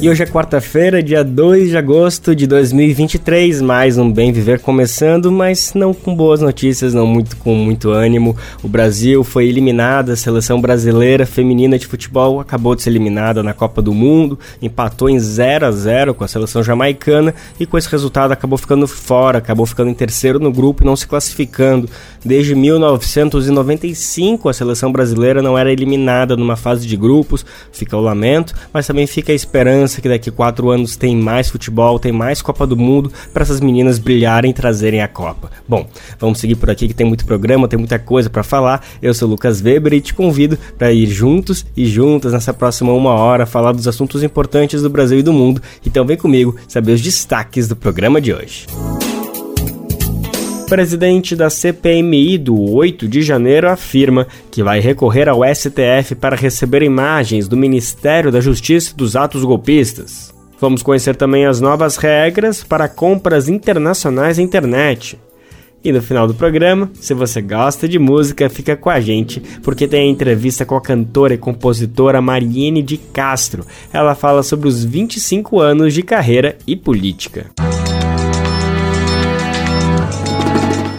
E hoje é quarta-feira, dia 2 de agosto de 2023, mais um Bem Viver começando, mas não com boas notícias, não muito com muito ânimo. O Brasil foi eliminado, a seleção brasileira feminina de futebol acabou de ser eliminada na Copa do Mundo, empatou em 0 a 0 com a seleção jamaicana e com esse resultado acabou ficando fora, acabou ficando em terceiro no grupo e não se classificando. Desde 1995 a seleção brasileira não era eliminada numa fase de grupos, fica o lamento, mas também fica a esperança esperança que daqui quatro anos tem mais futebol, tem mais Copa do Mundo para essas meninas brilharem e trazerem a Copa. Bom, vamos seguir por aqui que tem muito programa, tem muita coisa para falar. Eu sou o Lucas Weber e te convido para ir juntos e juntas nessa próxima uma hora falar dos assuntos importantes do Brasil e do mundo. Então vem comigo saber os destaques do programa de hoje presidente da CPMI do 8 de janeiro afirma que vai recorrer ao STF para receber imagens do Ministério da Justiça dos atos golpistas. Vamos conhecer também as novas regras para compras internacionais na internet. E no final do programa, se você gosta de música, fica com a gente, porque tem a entrevista com a cantora e compositora Mariene de Castro. Ela fala sobre os 25 anos de carreira e política.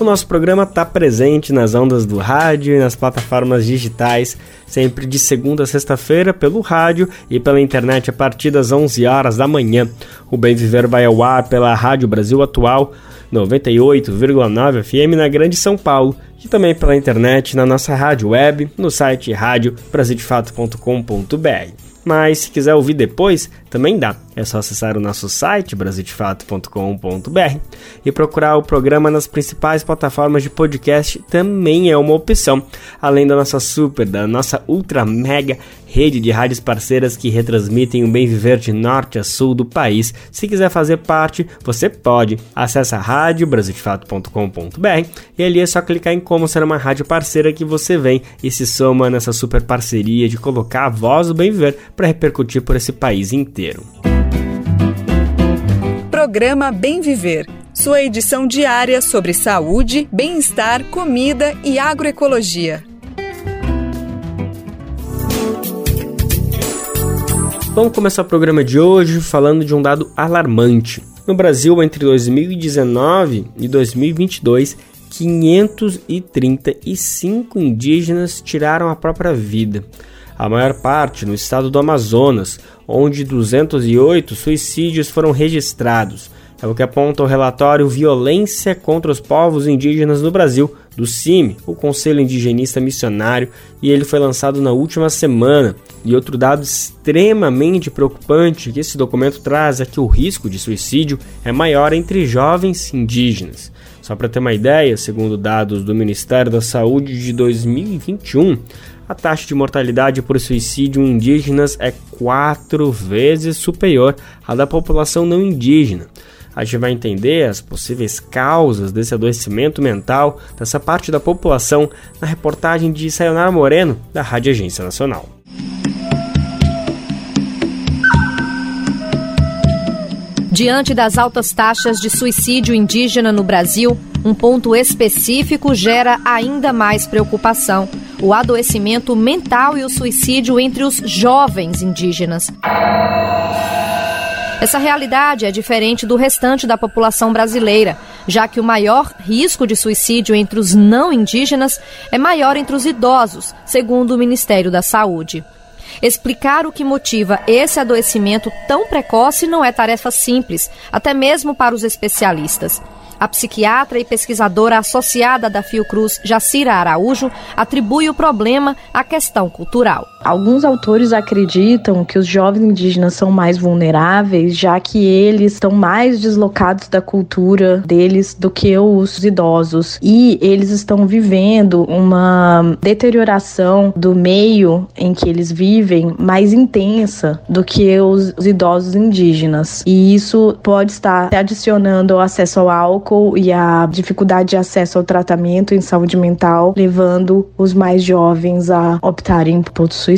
O nosso programa está presente nas ondas do rádio e nas plataformas digitais, sempre de segunda a sexta-feira pelo rádio e pela internet a partir das 11 horas da manhã. O Bem Viver vai ao ar pela Rádio Brasil Atual 98,9 FM na Grande São Paulo e também pela internet na nossa rádio web no site radiobrasildefato.com.br. Mas se quiser ouvir depois, também dá. É só acessar o nosso site brasildefato.com.br e procurar o programa nas principais plataformas de podcast também é uma opção. Além da nossa super, da nossa ultra mega rede de rádios parceiras que retransmitem o bem viver de norte a sul do país. Se quiser fazer parte, você pode. Acesse a rádio brasildefato.com.br e ali é só clicar em como ser uma rádio parceira que você vem e se soma nessa super parceria de colocar a voz do bem viver para repercutir por esse país inteiro. Programa Bem Viver. Sua edição diária sobre saúde, bem-estar, comida e agroecologia. Vamos começar o programa de hoje falando de um dado alarmante. No Brasil, entre 2019 e 2022, 535 indígenas tiraram a própria vida. A maior parte no estado do Amazonas, onde 208 suicídios foram registrados. É o que aponta o relatório Violência contra os Povos Indígenas no Brasil, do CIMI, o Conselho Indigenista Missionário, e ele foi lançado na última semana. E outro dado extremamente preocupante que esse documento traz é que o risco de suicídio é maior entre jovens indígenas. Só para ter uma ideia, segundo dados do Ministério da Saúde de 2021, a taxa de mortalidade por suicídio em indígenas é quatro vezes superior à da população não indígena a gente vai entender as possíveis causas desse adoecimento mental dessa parte da população na reportagem de Sayonara Moreno, da Rádio Agência Nacional. Diante das altas taxas de suicídio indígena no Brasil, um ponto específico gera ainda mais preocupação: o adoecimento mental e o suicídio entre os jovens indígenas. Essa realidade é diferente do restante da população brasileira, já que o maior risco de suicídio entre os não indígenas é maior entre os idosos, segundo o Ministério da Saúde. Explicar o que motiva esse adoecimento tão precoce não é tarefa simples, até mesmo para os especialistas. A psiquiatra e pesquisadora associada da Fiocruz, Jacira Araújo, atribui o problema à questão cultural. Alguns autores acreditam que os jovens indígenas são mais vulneráveis, já que eles estão mais deslocados da cultura deles do que os idosos e eles estão vivendo uma deterioração do meio em que eles vivem mais intensa do que os, os idosos indígenas. E isso pode estar adicionando o acesso ao álcool e a dificuldade de acesso ao tratamento em saúde mental, levando os mais jovens a optarem por suicídio.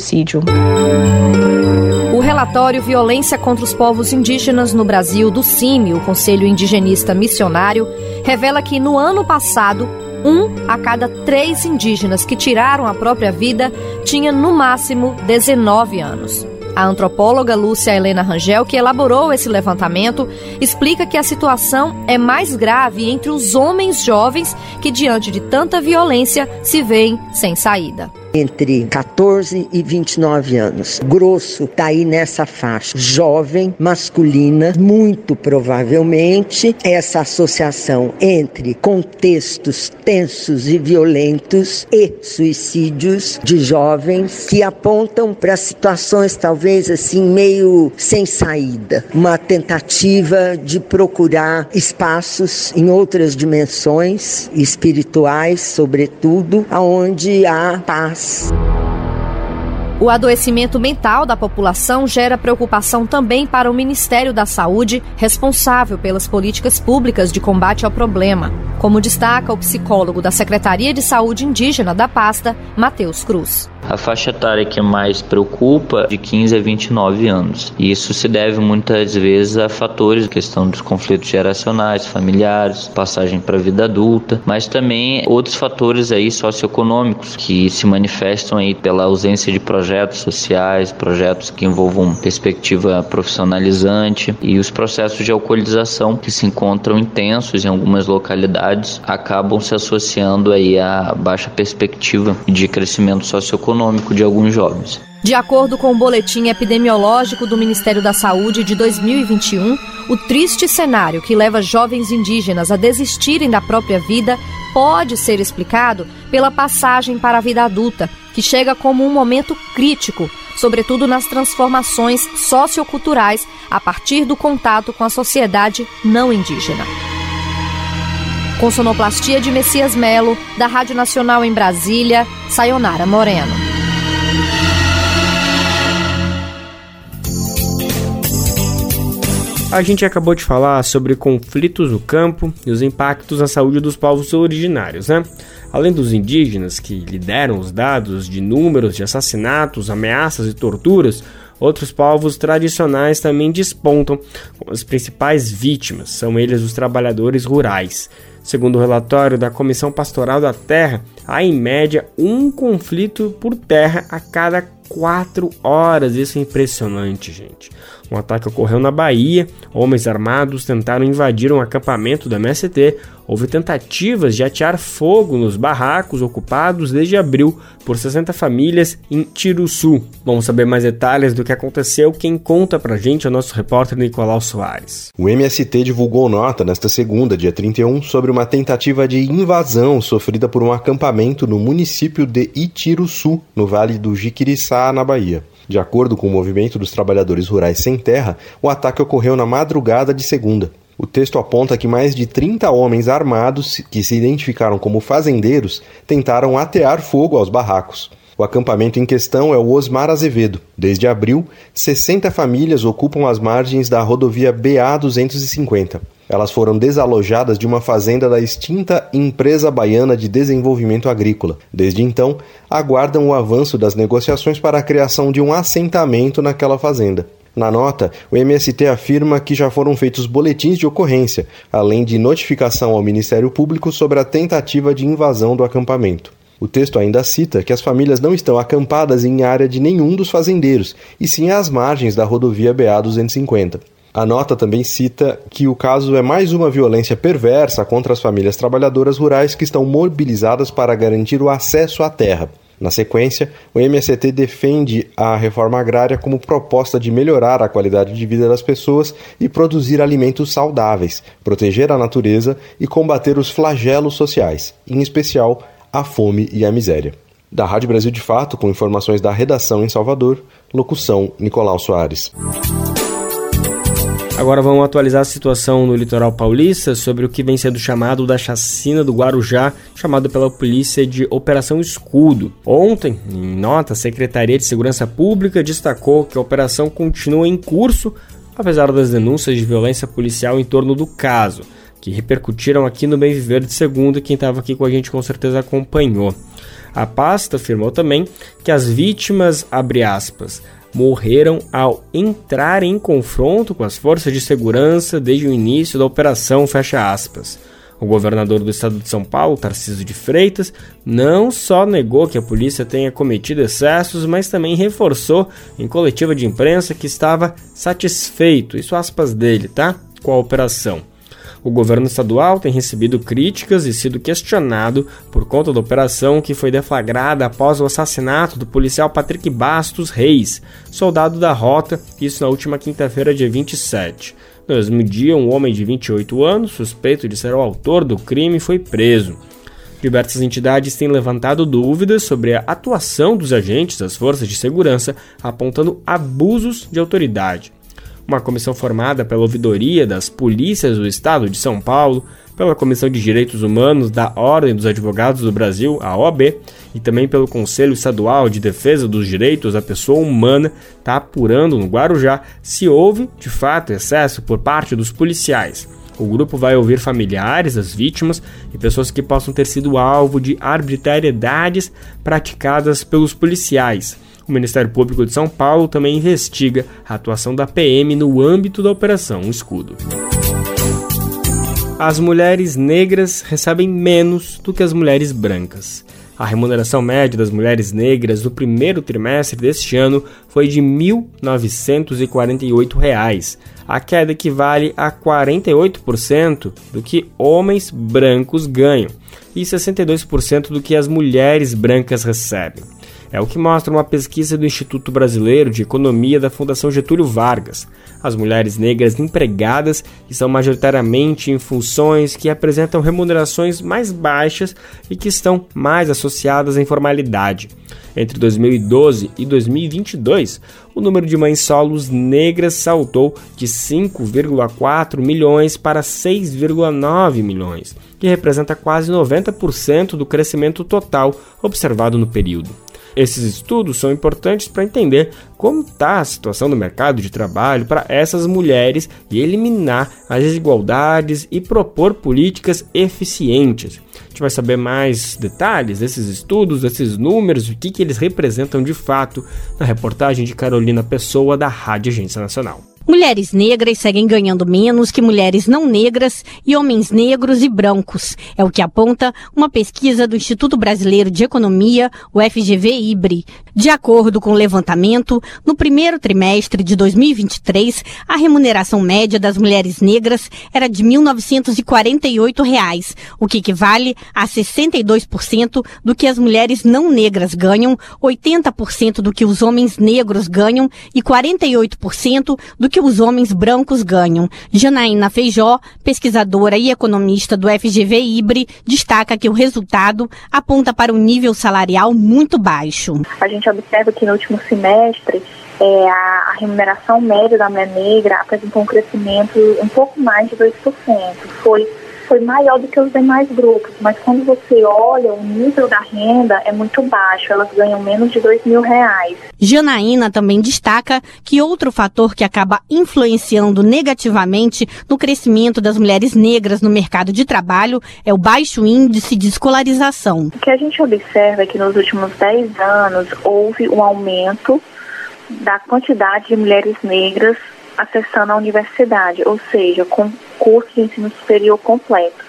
O relatório Violência contra os Povos Indígenas no Brasil do CIMI, o Conselho Indigenista Missionário, revela que no ano passado, um a cada três indígenas que tiraram a própria vida tinha no máximo 19 anos. A antropóloga Lúcia Helena Rangel, que elaborou esse levantamento, explica que a situação é mais grave entre os homens jovens que, diante de tanta violência, se veem sem saída entre 14 e 29 anos. Grosso está aí nessa faixa. Jovem, masculina, muito provavelmente essa associação entre contextos tensos e violentos e suicídios de jovens que apontam para situações talvez assim meio sem saída, uma tentativa de procurar espaços em outras dimensões espirituais, sobretudo, aonde há paz o adoecimento mental da população gera preocupação também para o Ministério da Saúde, responsável pelas políticas públicas de combate ao problema, como destaca o psicólogo da Secretaria de Saúde Indígena da pasta, Matheus Cruz. A faixa etária que mais preocupa é de 15 a 29 anos. E isso se deve muitas vezes a fatores, questão dos conflitos geracionais, familiares, passagem para a vida adulta, mas também outros fatores aí socioeconômicos que se manifestam aí pela ausência de projetos sociais, projetos que envolvam perspectiva profissionalizante e os processos de alcoolização que se encontram intensos em algumas localidades acabam se associando aí à baixa perspectiva de crescimento socioeconômico econômico de alguns jovens. De acordo com o boletim epidemiológico do Ministério da Saúde de 2021, o triste cenário que leva jovens indígenas a desistirem da própria vida pode ser explicado pela passagem para a vida adulta, que chega como um momento crítico, sobretudo nas transformações socioculturais a partir do contato com a sociedade não indígena. Com sonoplastia de Messias Melo, da Rádio Nacional em Brasília, Sayonara Moreno. A gente acabou de falar sobre conflitos no campo e os impactos na saúde dos povos originários, né? Além dos indígenas que lideram os dados de números de assassinatos, ameaças e torturas, outros povos tradicionais também despontam como as principais vítimas, são eles os trabalhadores rurais. Segundo o relatório da Comissão Pastoral da Terra, há em média um conflito por terra a cada quatro horas. Isso é impressionante, gente. Um ataque ocorreu na Bahia. Homens armados tentaram invadir um acampamento da MST. Houve tentativas de atear fogo nos barracos ocupados desde abril por 60 famílias em Tiruçu. Vamos saber mais detalhes do que aconteceu. Quem conta pra gente é o nosso repórter Nicolau Soares. O MST divulgou nota nesta segunda, dia 31, sobre uma tentativa de invasão sofrida por um acampamento no município de Itiruçu, no Vale do Jiquiriçá, na Bahia. De acordo com o Movimento dos Trabalhadores Rurais Sem Terra, o ataque ocorreu na madrugada de segunda. O texto aponta que mais de 30 homens armados, que se identificaram como fazendeiros, tentaram atear fogo aos barracos. O acampamento em questão é o Osmar Azevedo. Desde abril, 60 famílias ocupam as margens da rodovia BA 250. Elas foram desalojadas de uma fazenda da extinta Empresa Baiana de Desenvolvimento Agrícola. Desde então, aguardam o avanço das negociações para a criação de um assentamento naquela fazenda. Na nota, o MST afirma que já foram feitos boletins de ocorrência, além de notificação ao Ministério Público sobre a tentativa de invasão do acampamento. O texto ainda cita que as famílias não estão acampadas em área de nenhum dos fazendeiros, e sim às margens da rodovia BA 250. A nota também cita que o caso é mais uma violência perversa contra as famílias trabalhadoras rurais que estão mobilizadas para garantir o acesso à terra. Na sequência, o MST defende a reforma agrária como proposta de melhorar a qualidade de vida das pessoas e produzir alimentos saudáveis, proteger a natureza e combater os flagelos sociais, em especial a fome e a miséria. Da Rádio Brasil de Fato, com informações da redação em Salvador, locução Nicolau Soares. Agora vamos atualizar a situação no litoral paulista sobre o que vem sendo chamado da chacina do Guarujá, chamado pela polícia de Operação Escudo. Ontem, em nota, a Secretaria de Segurança Pública destacou que a operação continua em curso, apesar das denúncias de violência policial em torno do caso, que repercutiram aqui no Bem Viver de segunda, quem estava aqui com a gente com certeza acompanhou. A pasta afirmou também que as vítimas, abre aspas, morreram ao entrar em confronto com as forças de segurança desde o início da operação, fecha aspas. O governador do estado de São Paulo, Tarcísio de Freitas, não só negou que a polícia tenha cometido excessos, mas também reforçou em coletiva de imprensa que estava satisfeito, isso aspas dele, tá? Com a operação. O governo estadual tem recebido críticas e sido questionado por conta da operação que foi deflagrada após o assassinato do policial Patrick Bastos Reis, soldado da rota, isso na última quinta-feira, dia 27. No mesmo dia, um homem de 28 anos, suspeito de ser o autor do crime, foi preso. Diversas entidades têm levantado dúvidas sobre a atuação dos agentes das forças de segurança, apontando abusos de autoridade uma comissão formada pela Ouvidoria das Polícias do Estado de São Paulo, pela Comissão de Direitos Humanos da Ordem dos Advogados do Brasil, a OAB, e também pelo Conselho Estadual de Defesa dos Direitos da Pessoa Humana, está apurando no Guarujá se houve, de fato, excesso por parte dos policiais. O grupo vai ouvir familiares das vítimas e pessoas que possam ter sido alvo de arbitrariedades praticadas pelos policiais. O Ministério Público de São Paulo também investiga a atuação da PM no âmbito da Operação Escudo. As mulheres negras recebem menos do que as mulheres brancas. A remuneração média das mulheres negras no primeiro trimestre deste ano foi de 1.948 reais. A queda equivale a 48% do que homens brancos ganham e 62% do que as mulheres brancas recebem. É o que mostra uma pesquisa do Instituto Brasileiro de Economia da Fundação Getúlio Vargas. As mulheres negras empregadas estão majoritariamente em funções que apresentam remunerações mais baixas e que estão mais associadas à informalidade. Entre 2012 e 2022, o número de mães solos negras saltou de 5,4 milhões para 6,9 milhões, que representa quase 90% do crescimento total observado no período. Esses estudos são importantes para entender como está a situação do mercado de trabalho para essas mulheres e eliminar as desigualdades e propor políticas eficientes. A gente vai saber mais detalhes desses estudos, desses números, o que, que eles representam de fato na reportagem de Carolina Pessoa da Rádio Agência Nacional. Mulheres negras seguem ganhando menos que mulheres não negras e homens negros e brancos. É o que aponta uma pesquisa do Instituto Brasileiro de Economia, o FGV-IBRE. De acordo com o levantamento, no primeiro trimestre de 2023, a remuneração média das mulheres negras era de 1.948 reais, o que equivale a 62% do que as mulheres não negras ganham, 80% do que os homens negros ganham e 48% do que os homens brancos ganham. Janaína Feijó, pesquisadora e economista do FGV Ibre, destaca que o resultado aponta para um nível salarial muito baixo. Gente observa que no último semestre é, a, a, remuneração média da mulher negra apresentou um crescimento um pouco mais de 2%. Foi foi maior do que os demais grupos, mas quando você olha, o nível da renda é muito baixo, elas ganham menos de dois mil reais. Janaína também destaca que outro fator que acaba influenciando negativamente no crescimento das mulheres negras no mercado de trabalho é o baixo índice de escolarização. O que a gente observa é que nos últimos 10 anos houve um aumento da quantidade de mulheres negras acessando a universidade, ou seja, com curso de ensino superior completo.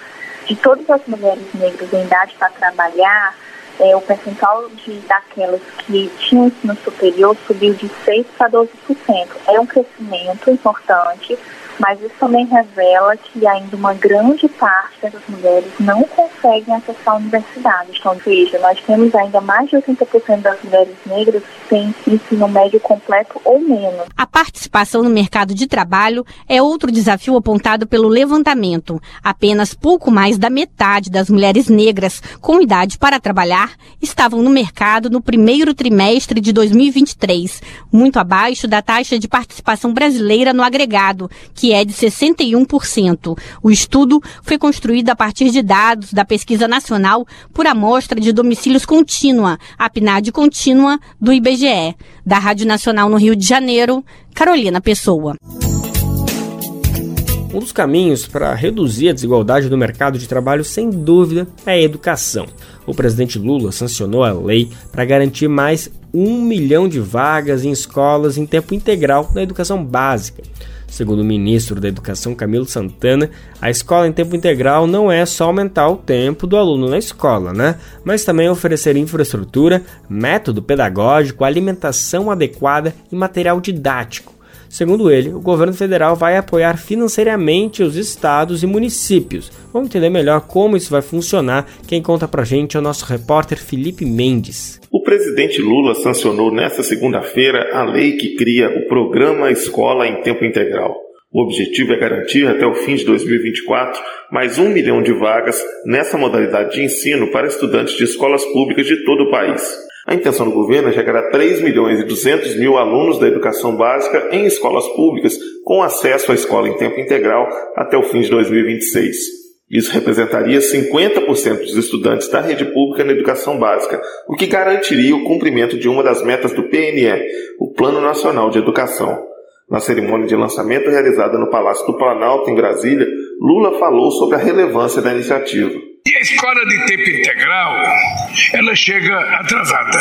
De todas as mulheres negras em idade para trabalhar, é, o percentual de, daquelas que tinham ensino superior subiu de 6% para 12%. É um crescimento importante, mas isso também revela que ainda uma grande parte dessas mulheres não conseguem acessar a universidade. Então, veja, nós temos ainda mais de 80% das mulheres negras que têm ensino médio completo ou menos. A participação no mercado de trabalho é outro desafio apontado pelo levantamento. Apenas pouco mais da metade das mulheres negras com idade para trabalhar estavam no mercado no primeiro trimestre de 2023, muito abaixo da taxa de participação brasileira no agregado, que é de 61%. O estudo foi construído a partir de dados da Pesquisa Nacional por Amostra de Domicílios Contínua, a PNAD Contínua, do IBGE. Da Rádio Nacional no Rio de Janeiro, Carolina Pessoa. Um dos caminhos para reduzir a desigualdade do mercado de trabalho, sem dúvida, é a educação. O presidente Lula sancionou a lei para garantir mais um milhão de vagas em escolas em tempo integral na educação básica. Segundo o ministro da Educação Camilo Santana, a escola em tempo integral não é só aumentar o tempo do aluno na escola, né? Mas também oferecer infraestrutura, método pedagógico, alimentação adequada e material didático. Segundo ele, o governo federal vai apoiar financeiramente os estados e municípios. Vamos entender melhor como isso vai funcionar. Quem conta pra gente é o nosso repórter Felipe Mendes. O presidente Lula sancionou nesta segunda-feira a lei que cria o Programa Escola em Tempo Integral. O objetivo é garantir até o fim de 2024 mais um milhão de vagas nessa modalidade de ensino para estudantes de escolas públicas de todo o país. A intenção do governo é chegar a 3 milhões e 200 mil alunos da educação básica em escolas públicas com acesso à escola em tempo integral até o fim de 2026. Isso representaria 50% dos estudantes da rede pública na educação básica, o que garantiria o cumprimento de uma das metas do PNE, o Plano Nacional de Educação. Na cerimônia de lançamento realizada no Palácio do Planalto, em Brasília, Lula falou sobre a relevância da iniciativa. E a escola de tempo integral, ela chega atrasada.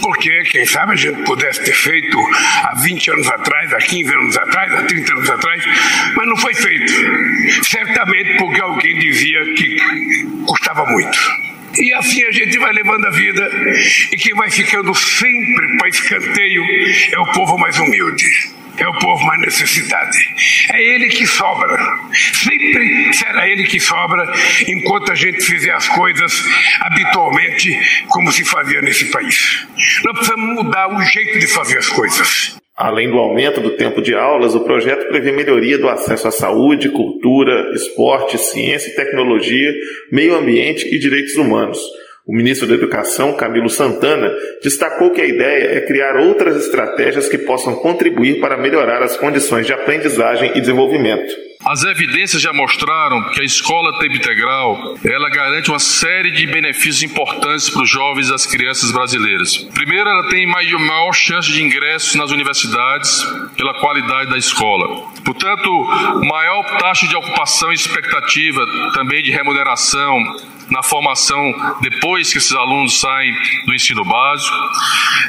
Porque, quem sabe, a gente pudesse ter feito há 20 anos atrás, há 15 anos atrás, há 30 anos atrás, mas não foi feito. Certamente porque alguém dizia que custava muito. E assim a gente vai levando a vida, e quem vai ficando sempre para escanteio é o povo mais humilde é o povo mais necessidade. É ele que sobra. Sempre será ele que sobra enquanto a gente fizer as coisas habitualmente como se fazia nesse país. Nós precisamos mudar o jeito de fazer as coisas. Além do aumento do tempo de aulas, o projeto prevê melhoria do acesso à saúde, cultura, esporte, ciência e tecnologia, meio ambiente e direitos humanos. O ministro da Educação, Camilo Santana, destacou que a ideia é criar outras estratégias que possam contribuir para melhorar as condições de aprendizagem e desenvolvimento. As evidências já mostraram que a escola tempo integral, ela garante uma série de benefícios importantes para os jovens e as crianças brasileiras. Primeiro, ela tem maior, chance de ingressos nas universidades pela qualidade da escola. Portanto, maior taxa de ocupação e expectativa também de remuneração na formação depois que esses alunos saem do ensino básico,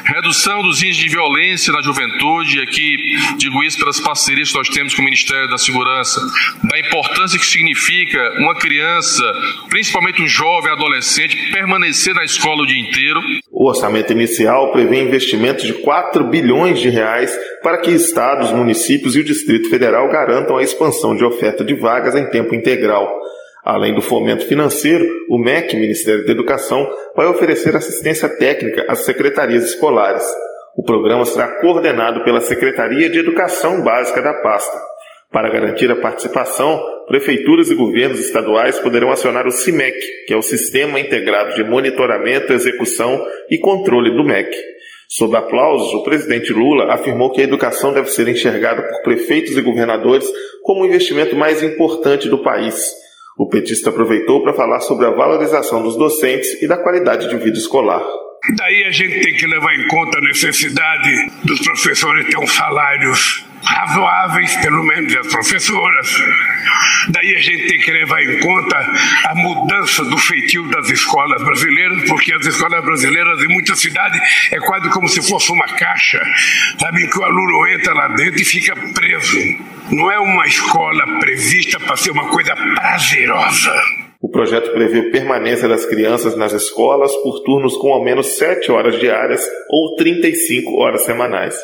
redução dos índices de violência na juventude, e aqui digo isso pelas parcerias que nós temos com o Ministério da Segurança, da importância que significa uma criança, principalmente um jovem adolescente, permanecer na escola o dia inteiro. O orçamento inicial prevê investimentos de 4 bilhões de reais para que estados, municípios e o Distrito Federal garantam a expansão de oferta de vagas em tempo integral. Além do fomento financeiro, o MEC, Ministério da Educação, vai oferecer assistência técnica às secretarias escolares. O programa será coordenado pela Secretaria de Educação Básica da pasta. Para garantir a participação, prefeituras e governos estaduais poderão acionar o CIMEC, que é o Sistema Integrado de Monitoramento, Execução e Controle do MEC. Sob aplausos, o presidente Lula afirmou que a educação deve ser enxergada por prefeitos e governadores como o investimento mais importante do país. O petista aproveitou para falar sobre a valorização dos docentes e da qualidade de vida escolar. Daí a gente tem que levar em conta a necessidade dos professores ter uns salários razoáveis, pelo menos as professoras. Daí a gente tem que levar em conta a mudança do feitio das escolas brasileiras, porque as escolas brasileiras em muitas cidades é quase como se fosse uma caixa, sabe, que o aluno entra lá dentro e fica preso. Não é uma escola prevista para ser uma coisa prazerosa. O projeto prevê permanência das crianças nas escolas por turnos com ao menos 7 horas diárias ou 35 horas semanais.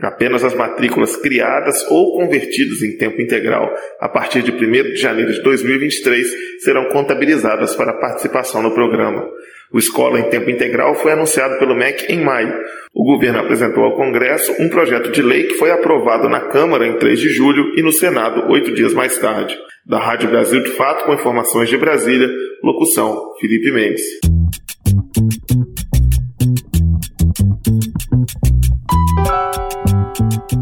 Apenas as matrículas criadas ou convertidas em tempo integral a partir de 1 de janeiro de 2023 serão contabilizadas para participação no programa. O Escola em Tempo Integral foi anunciado pelo MEC em maio. O governo apresentou ao Congresso um projeto de lei que foi aprovado na Câmara em 3 de julho e no Senado oito dias mais tarde. Da Rádio Brasil de Fato, com informações de Brasília, locução Felipe Mendes.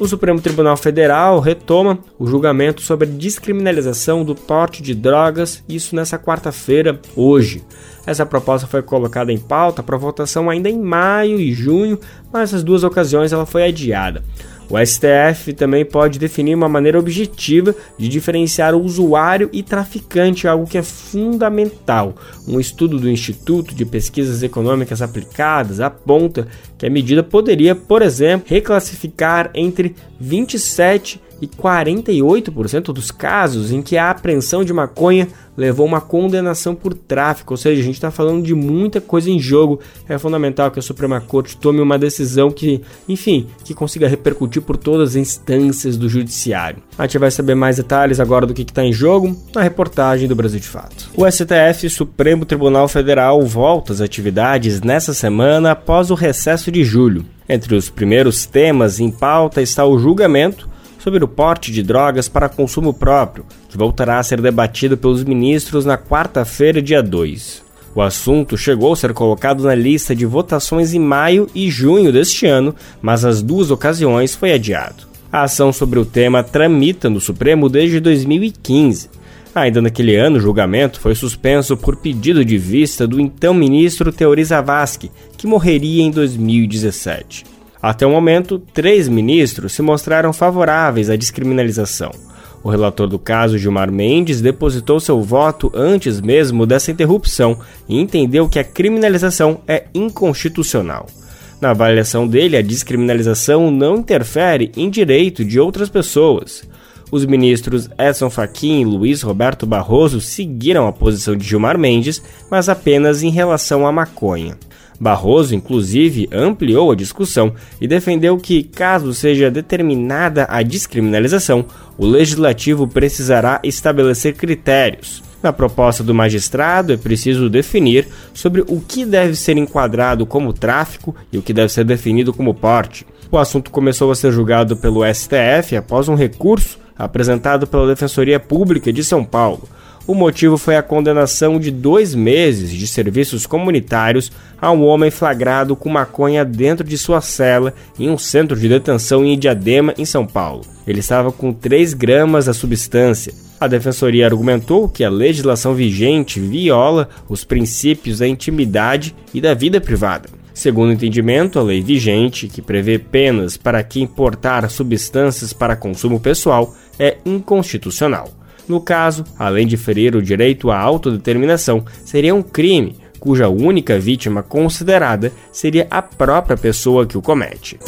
O Supremo Tribunal Federal retoma o julgamento sobre a descriminalização do porte de drogas, isso nessa quarta-feira, hoje. Essa proposta foi colocada em pauta para votação ainda em maio e junho, mas nas duas ocasiões ela foi adiada. O STF também pode definir uma maneira objetiva de diferenciar o usuário e traficante, algo que é fundamental. Um estudo do Instituto de Pesquisas Econômicas Aplicadas aponta que a medida poderia, por exemplo, reclassificar entre 27 e 48% dos casos em que a apreensão de maconha levou uma condenação por tráfico, ou seja, a gente está falando de muita coisa em jogo. É fundamental que a Suprema Corte tome uma decisão que, enfim, que consiga repercutir por todas as instâncias do judiciário. A gente vai saber mais detalhes agora do que está em jogo na reportagem do Brasil de Fato. O STF, Supremo Tribunal Federal, volta às atividades nessa semana após o recesso de julho. Entre os primeiros temas em pauta está o julgamento sobre o porte de drogas para consumo próprio, que voltará a ser debatido pelos ministros na quarta-feira, dia 2. O assunto chegou a ser colocado na lista de votações em maio e junho deste ano, mas nas duas ocasiões foi adiado. A ação sobre o tema tramita no Supremo desde 2015. Ainda naquele ano, o julgamento foi suspenso por pedido de vista do então ministro Teori Zavascki, que morreria em 2017. Até o momento, três ministros se mostraram favoráveis à descriminalização. O relator do caso, Gilmar Mendes, depositou seu voto antes mesmo dessa interrupção e entendeu que a criminalização é inconstitucional. Na avaliação dele, a descriminalização não interfere em direito de outras pessoas. Os ministros Edson Fachin e Luiz Roberto Barroso seguiram a posição de Gilmar Mendes, mas apenas em relação à maconha. Barroso, inclusive, ampliou a discussão e defendeu que, caso seja determinada a descriminalização, o legislativo precisará estabelecer critérios. Na proposta do magistrado, é preciso definir sobre o que deve ser enquadrado como tráfico e o que deve ser definido como porte. O assunto começou a ser julgado pelo STF após um recurso apresentado pela Defensoria Pública de São Paulo. O motivo foi a condenação de dois meses de serviços comunitários a um homem flagrado com maconha dentro de sua cela em um centro de detenção em Diadema, em São Paulo. Ele estava com 3 gramas da substância. A defensoria argumentou que a legislação vigente viola os princípios da intimidade e da vida privada. Segundo o entendimento, a lei vigente, que prevê penas para quem importar substâncias para consumo pessoal, é inconstitucional. No caso, além de ferir o direito à autodeterminação, seria um crime cuja única vítima considerada seria a própria pessoa que o comete.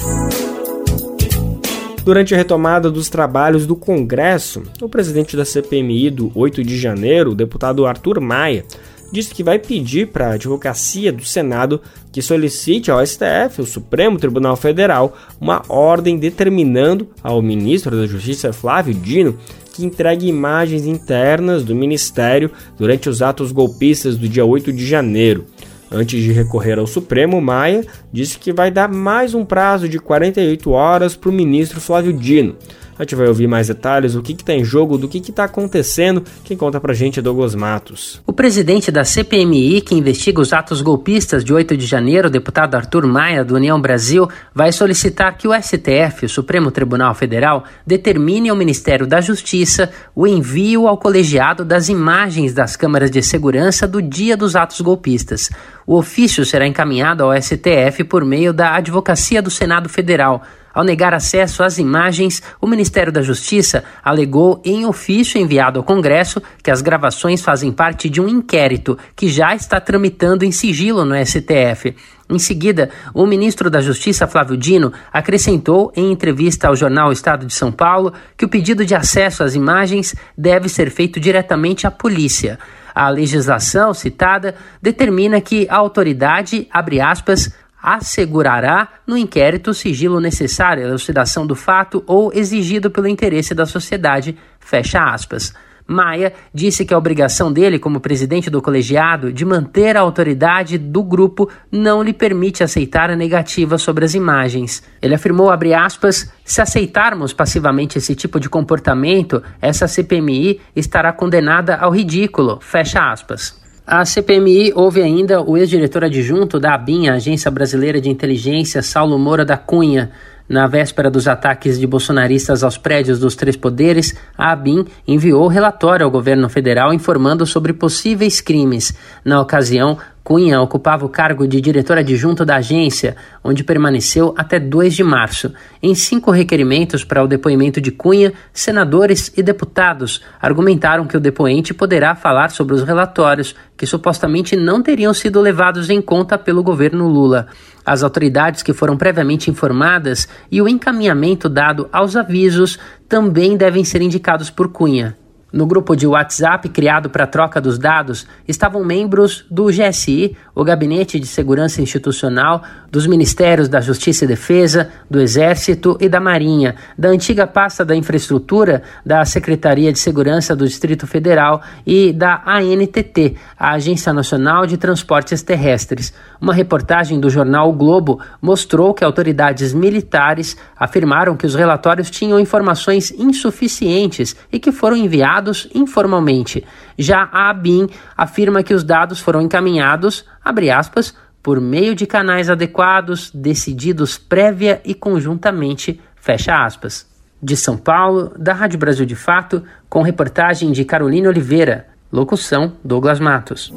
Durante a retomada dos trabalhos do Congresso, o presidente da CPMI do 8 de janeiro, o deputado Arthur Maia, disse que vai pedir para a advocacia do Senado que solicite ao STF, o Supremo Tribunal Federal, uma ordem determinando ao ministro da Justiça Flávio Dino que entregue imagens internas do ministério durante os atos golpistas do dia 8 de janeiro. Antes de recorrer ao Supremo, Maia disse que vai dar mais um prazo de 48 horas para o ministro Flávio Dino. A gente vai ouvir mais detalhes, o que está em jogo, do que está acontecendo. Quem conta pra gente é Douglas Matos. O presidente da CPMI, que investiga os atos golpistas de 8 de janeiro, o deputado Arthur Maia, do União Brasil, vai solicitar que o STF, o Supremo Tribunal Federal, determine ao Ministério da Justiça o envio ao colegiado das imagens das câmaras de segurança do dia dos atos golpistas. O ofício será encaminhado ao STF por meio da Advocacia do Senado Federal. Ao negar acesso às imagens, o Ministério da Justiça alegou em ofício enviado ao Congresso que as gravações fazem parte de um inquérito que já está tramitando em sigilo no STF. Em seguida, o ministro da Justiça, Flávio Dino, acrescentou em entrevista ao jornal Estado de São Paulo que o pedido de acesso às imagens deve ser feito diretamente à polícia. A legislação citada determina que a autoridade, abre aspas, assegurará no inquérito o sigilo necessário à elucidação do fato ou exigido pelo interesse da sociedade, fecha aspas. Maia disse que a obrigação dele, como presidente do colegiado, de manter a autoridade do grupo não lhe permite aceitar a negativa sobre as imagens. Ele afirmou, aspas, se aceitarmos passivamente esse tipo de comportamento, essa CPMI estará condenada ao ridículo, fecha aspas. A CPMI houve ainda o ex-diretor adjunto da ABIN, Agência Brasileira de Inteligência, Saulo Moura da Cunha. Na véspera dos ataques de bolsonaristas aos prédios dos três poderes, a ABIN enviou relatório ao governo federal informando sobre possíveis crimes. Na ocasião, Cunha ocupava o cargo de diretor adjunto da agência, onde permaneceu até 2 de março. Em cinco requerimentos para o depoimento de Cunha, senadores e deputados argumentaram que o depoente poderá falar sobre os relatórios que supostamente não teriam sido levados em conta pelo governo Lula. As autoridades que foram previamente informadas e o encaminhamento dado aos avisos também devem ser indicados por Cunha. No grupo de WhatsApp criado para troca dos dados estavam membros do GSI, o Gabinete de Segurança Institucional, dos Ministérios da Justiça e Defesa, do Exército e da Marinha, da antiga pasta da Infraestrutura, da Secretaria de Segurança do Distrito Federal e da ANTT, a Agência Nacional de Transportes Terrestres. Uma reportagem do jornal o Globo mostrou que autoridades militares afirmaram que os relatórios tinham informações insuficientes e que foram enviados encaminhados informalmente. Já a ABIN afirma que os dados foram encaminhados, abre aspas, por meio de canais adequados, decididos prévia e conjuntamente, fecha aspas. De São Paulo, da Rádio Brasil de Fato, com reportagem de Carolina Oliveira. Locução: Douglas Matos.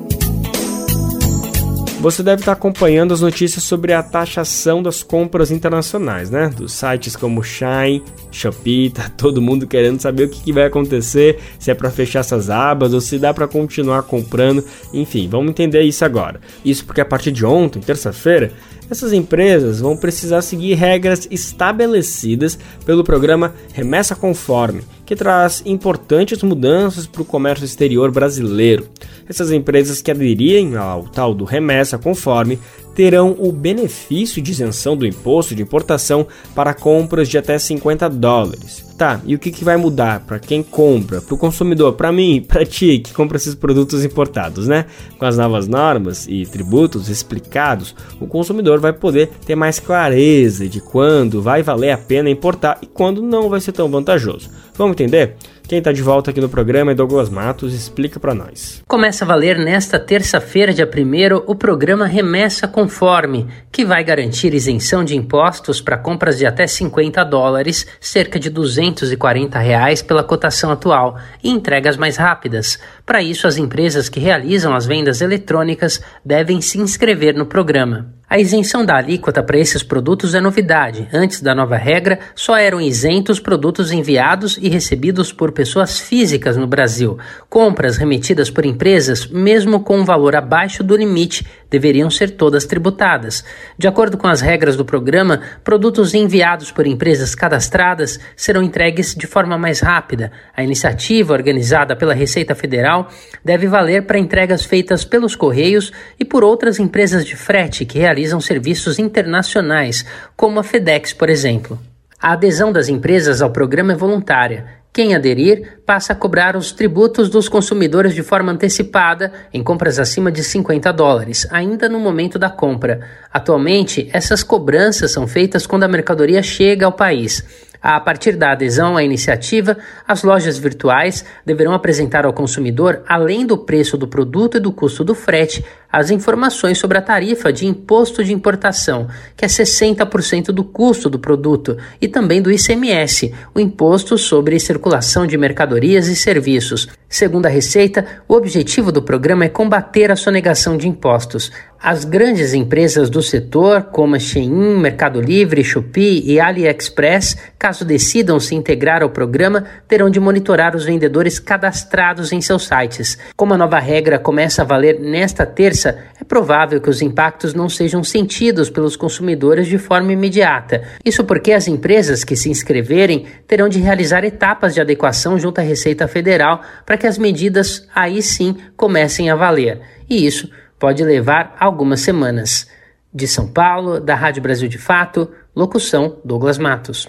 Você deve estar acompanhando as notícias sobre a taxação das compras internacionais, né? Dos sites como Shine, Shopee, tá todo mundo querendo saber o que, que vai acontecer, se é para fechar essas abas ou se dá para continuar comprando. Enfim, vamos entender isso agora. Isso porque a partir de ontem, terça-feira, essas empresas vão precisar seguir regras estabelecidas pelo programa Remessa Conforme, que traz importantes mudanças para o comércio exterior brasileiro. Essas empresas que aderirem ao tal do Remessa Conforme terão o benefício de isenção do imposto de importação para compras de até 50 dólares. Tá, e o que, que vai mudar para quem compra, para o consumidor, para mim, para ti que compra esses produtos importados, né? Com as novas normas e tributos explicados, o consumidor vai poder ter mais clareza de quando vai valer a pena importar e quando não vai ser tão vantajoso. Vamos entender? Quem está de volta aqui no programa é Douglas Matos, explica para nós. Começa a valer nesta terça-feira, dia 1 o programa Remessa Conforme, que vai garantir isenção de impostos para compras de até 50 dólares, cerca de 240 reais pela cotação atual, e entregas mais rápidas. Para isso, as empresas que realizam as vendas eletrônicas devem se inscrever no programa. A isenção da alíquota para esses produtos é novidade. Antes da nova regra, só eram isentos produtos enviados e recebidos por pessoas físicas no Brasil. Compras remetidas por empresas, mesmo com um valor abaixo do limite, deveriam ser todas tributadas. De acordo com as regras do programa, produtos enviados por empresas cadastradas serão entregues de forma mais rápida. A iniciativa, organizada pela Receita Federal, deve valer para entregas feitas pelos Correios e por outras empresas de frete que realizam serviços internacionais, como a FedEx, por exemplo. A adesão das empresas ao programa é voluntária. Quem aderir passa a cobrar os tributos dos consumidores de forma antecipada em compras acima de 50 dólares, ainda no momento da compra. Atualmente, essas cobranças são feitas quando a mercadoria chega ao país. A partir da adesão à iniciativa, as lojas virtuais deverão apresentar ao consumidor, além do preço do produto e do custo do frete, as informações sobre a tarifa de imposto de importação, que é 60% do custo do produto, e também do ICMS, o Imposto sobre Circulação de Mercadorias e Serviços. Segundo a Receita, o objetivo do programa é combater a sonegação de impostos. As grandes empresas do setor, como a Shein, Mercado Livre, Shopee e AliExpress, caso decidam se integrar ao programa, terão de monitorar os vendedores cadastrados em seus sites. Como a nova regra começa a valer nesta terça, é provável que os impactos não sejam sentidos pelos consumidores de forma imediata. Isso porque as empresas que se inscreverem terão de realizar etapas de adequação junto à Receita Federal para que as medidas aí sim comecem a valer. E isso pode levar algumas semanas. De São Paulo, da Rádio Brasil de Fato, locução Douglas Matos.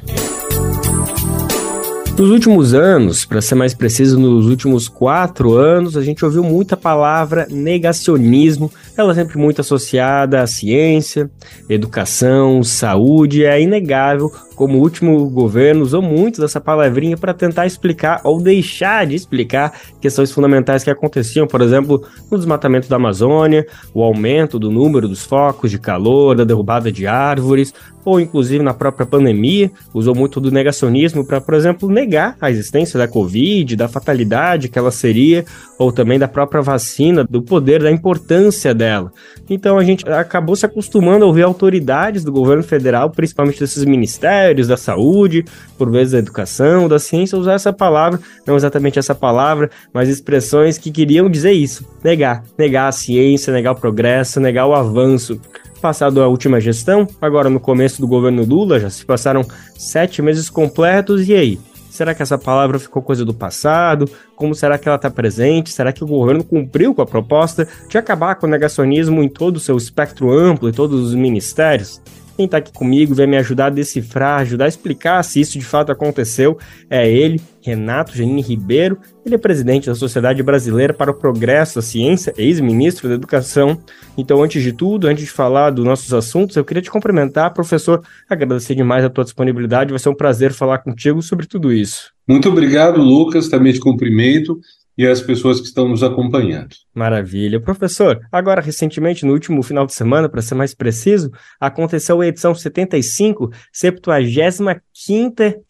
Nos últimos anos, para ser mais preciso, nos últimos quatro anos, a gente ouviu muita palavra negacionismo, ela é sempre muito associada à ciência, educação, saúde, é inegável como o último governo usou muito dessa palavrinha para tentar explicar ou deixar de explicar questões fundamentais que aconteciam, por exemplo, no desmatamento da Amazônia, o aumento do número dos focos de calor, da derrubada de árvores, ou inclusive na própria pandemia, usou muito do negacionismo para, por exemplo, negar a existência da Covid, da fatalidade que ela seria, ou também da própria vacina, do poder, da importância dela. Então a gente acabou se acostumando a ouvir autoridades do governo federal, principalmente desses ministérios, ministérios da saúde, por vezes da educação, da ciência, usar essa palavra, não exatamente essa palavra, mas expressões que queriam dizer isso, negar, negar a ciência, negar o progresso, negar o avanço. Passado a última gestão, agora no começo do governo Lula, já se passaram sete meses completos, e aí? Será que essa palavra ficou coisa do passado? Como será que ela está presente? Será que o governo cumpriu com a proposta de acabar com o negacionismo em todo o seu espectro amplo e todos os ministérios? Quem está aqui comigo vai me ajudar a decifrar, ajudar a explicar se isso de fato aconteceu é ele, Renato Genini Ribeiro. Ele é presidente da Sociedade Brasileira para o Progresso da Ciência, ex-ministro da Educação. Então, antes de tudo, antes de falar dos nossos assuntos, eu queria te cumprimentar, professor, agradecer demais a tua disponibilidade. Vai ser um prazer falar contigo sobre tudo isso. Muito obrigado, Lucas. Também te cumprimento e as pessoas que estão nos acompanhando. Maravilha. Professor, agora recentemente, no último final de semana, para ser mais preciso, aconteceu a edição 75, 75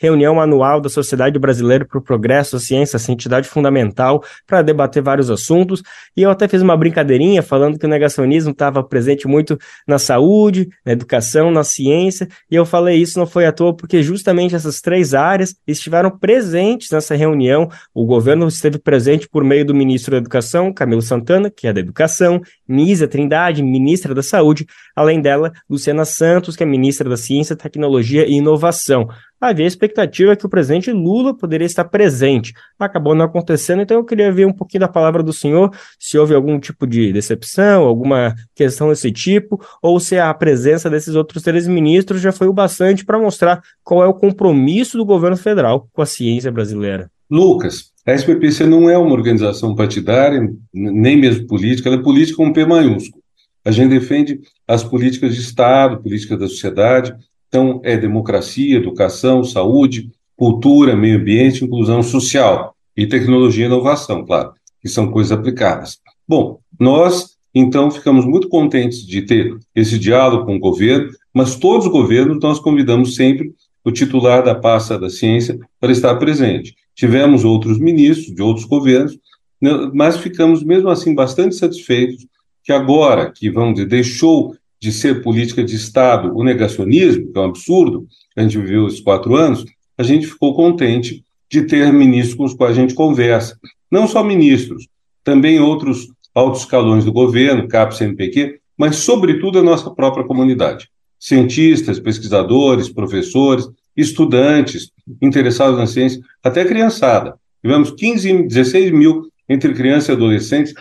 reunião anual da Sociedade Brasileira para o Progresso da Ciência, essa entidade fundamental, para debater vários assuntos. E eu até fiz uma brincadeirinha falando que o negacionismo estava presente muito na saúde, na educação, na ciência, e eu falei isso não foi à toa, porque justamente essas três áreas estiveram presentes nessa reunião. O governo esteve presente por meio do ministro da Educação, Camilo Santana, que é da Educação, Nízia Trindade, ministra da Saúde, além dela, Luciana Santos, que é ministra da Ciência, Tecnologia e Inovação. Havia a expectativa que o presidente Lula poderia estar presente. Acabou não acontecendo, então eu queria ver um pouquinho da palavra do senhor, se houve algum tipo de decepção, alguma questão desse tipo, ou se a presença desses outros três ministros já foi o bastante para mostrar qual é o compromisso do governo federal com a ciência brasileira. Lucas, a SPPC não é uma organização partidária, nem mesmo política, ela é política com P maiúsculo. A gente defende as políticas de Estado, políticas da sociedade, então é democracia, educação, saúde, cultura, meio ambiente, inclusão social e tecnologia e inovação, claro, que são coisas aplicadas. Bom, nós então ficamos muito contentes de ter esse diálogo com o governo, mas todos os governos nós convidamos sempre o titular da pasta da ciência para estar presente. Tivemos outros ministros de outros governos, né, mas ficamos mesmo assim bastante satisfeitos que agora que vamos dizer, deixou de ser política de Estado o negacionismo, que é um absurdo, a gente viveu esses quatro anos, a gente ficou contente de ter ministros com os quais a gente conversa. Não só ministros, também outros altos escalões do governo, CAP, CNPq, mas, sobretudo, a nossa própria comunidade. Cientistas, pesquisadores, professores, estudantes interessados na ciência, até criançada. Tivemos 15, 16 mil entre crianças e adolescentes,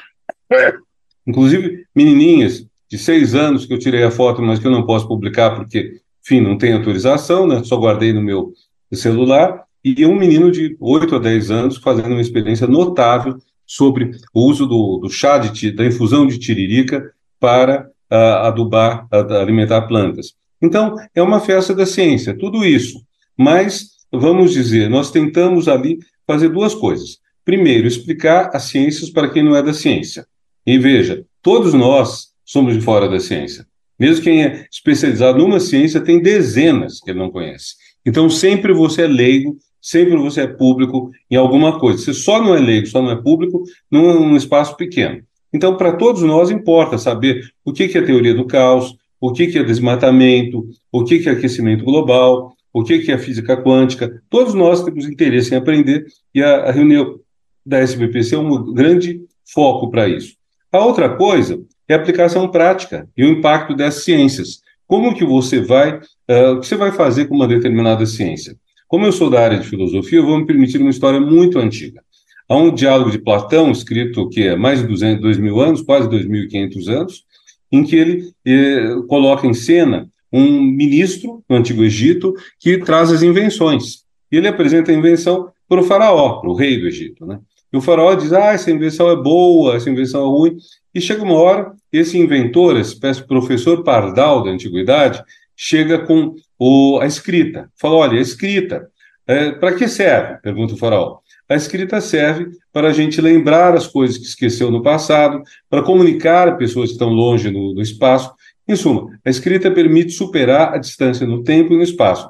inclusive menininhas de seis anos que eu tirei a foto, mas que eu não posso publicar porque, enfim, não tem autorização, né? só guardei no meu celular, e um menino de 8 a 10 anos fazendo uma experiência notável sobre o uso do, do chá, de, da infusão de tiririca para uh, adubar, uh, alimentar plantas. Então, é uma festa da ciência, tudo isso. Mas, vamos dizer, nós tentamos ali fazer duas coisas. Primeiro, explicar as ciências para quem não é da ciência. E veja, todos nós somos de fora da ciência. Mesmo quem é especializado numa ciência tem dezenas que ele não conhece. Então, sempre você é leigo, sempre você é público em alguma coisa. Você só não é leigo, só não é público num, num espaço pequeno. Então, para todos nós, importa saber o que, que é teoria do caos, o que, que é desmatamento, o que, que é aquecimento global, o que, é física quântica. Todos nós temos interesse em aprender e a, a reunião da SBPC é um grande foco para isso. A outra coisa é a aplicação prática e o impacto das ciências. Como que você vai, uh, o que você vai fazer com uma determinada ciência? Como eu sou da área de filosofia, eu vou me permitir uma história muito antiga. Há um diálogo de Platão, escrito que é mais de 200, 2 mil anos, quase 2.500 anos, em que ele eh, coloca em cena um ministro no Antigo Egito que traz as invenções. E ele apresenta a invenção para o faraó, para o rei do Egito. Né? E o faraó diz: Ah, essa invenção é boa, essa invenção é ruim. E chega uma hora, esse inventor, esse professor Pardal da antiguidade, chega com o, a escrita. Fala: Olha, a escrita, é, para que serve? Pergunta o faraó. A escrita serve para a gente lembrar as coisas que esqueceu no passado, para comunicar pessoas que estão longe no, no espaço. Em suma, a escrita permite superar a distância no tempo e no espaço.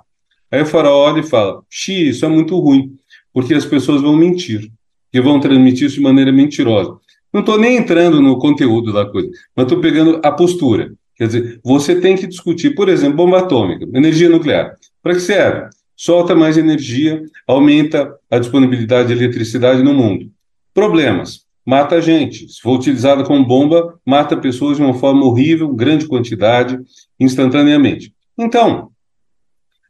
Aí o faraó olha e fala: Xi, isso é muito ruim, porque as pessoas vão mentir, e vão transmitir isso de maneira mentirosa. Não estou nem entrando no conteúdo da coisa, mas estou pegando a postura. Quer dizer, você tem que discutir, por exemplo, bomba atômica, energia nuclear. Para que serve? Solta mais energia, aumenta a disponibilidade de eletricidade no mundo. Problemas mata a gente. Se for utilizada como bomba, mata pessoas de uma forma horrível, grande quantidade, instantaneamente. Então,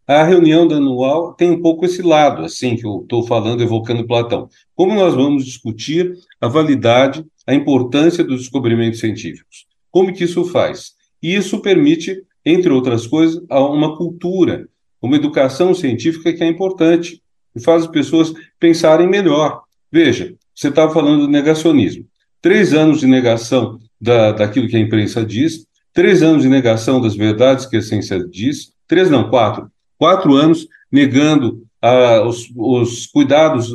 a reunião da anual tem um pouco esse lado, assim, que eu estou falando, evocando Platão. Como nós vamos discutir a validade, a importância dos descobrimentos científicos? Como que isso faz? E isso permite, entre outras coisas, uma cultura, uma educação científica que é importante e faz as pessoas pensarem melhor. Veja, você estava falando do negacionismo. Três anos de negação da, daquilo que a imprensa diz, três anos de negação das verdades que a ciência diz, três não, quatro. Quatro anos negando ah, os, os, cuidados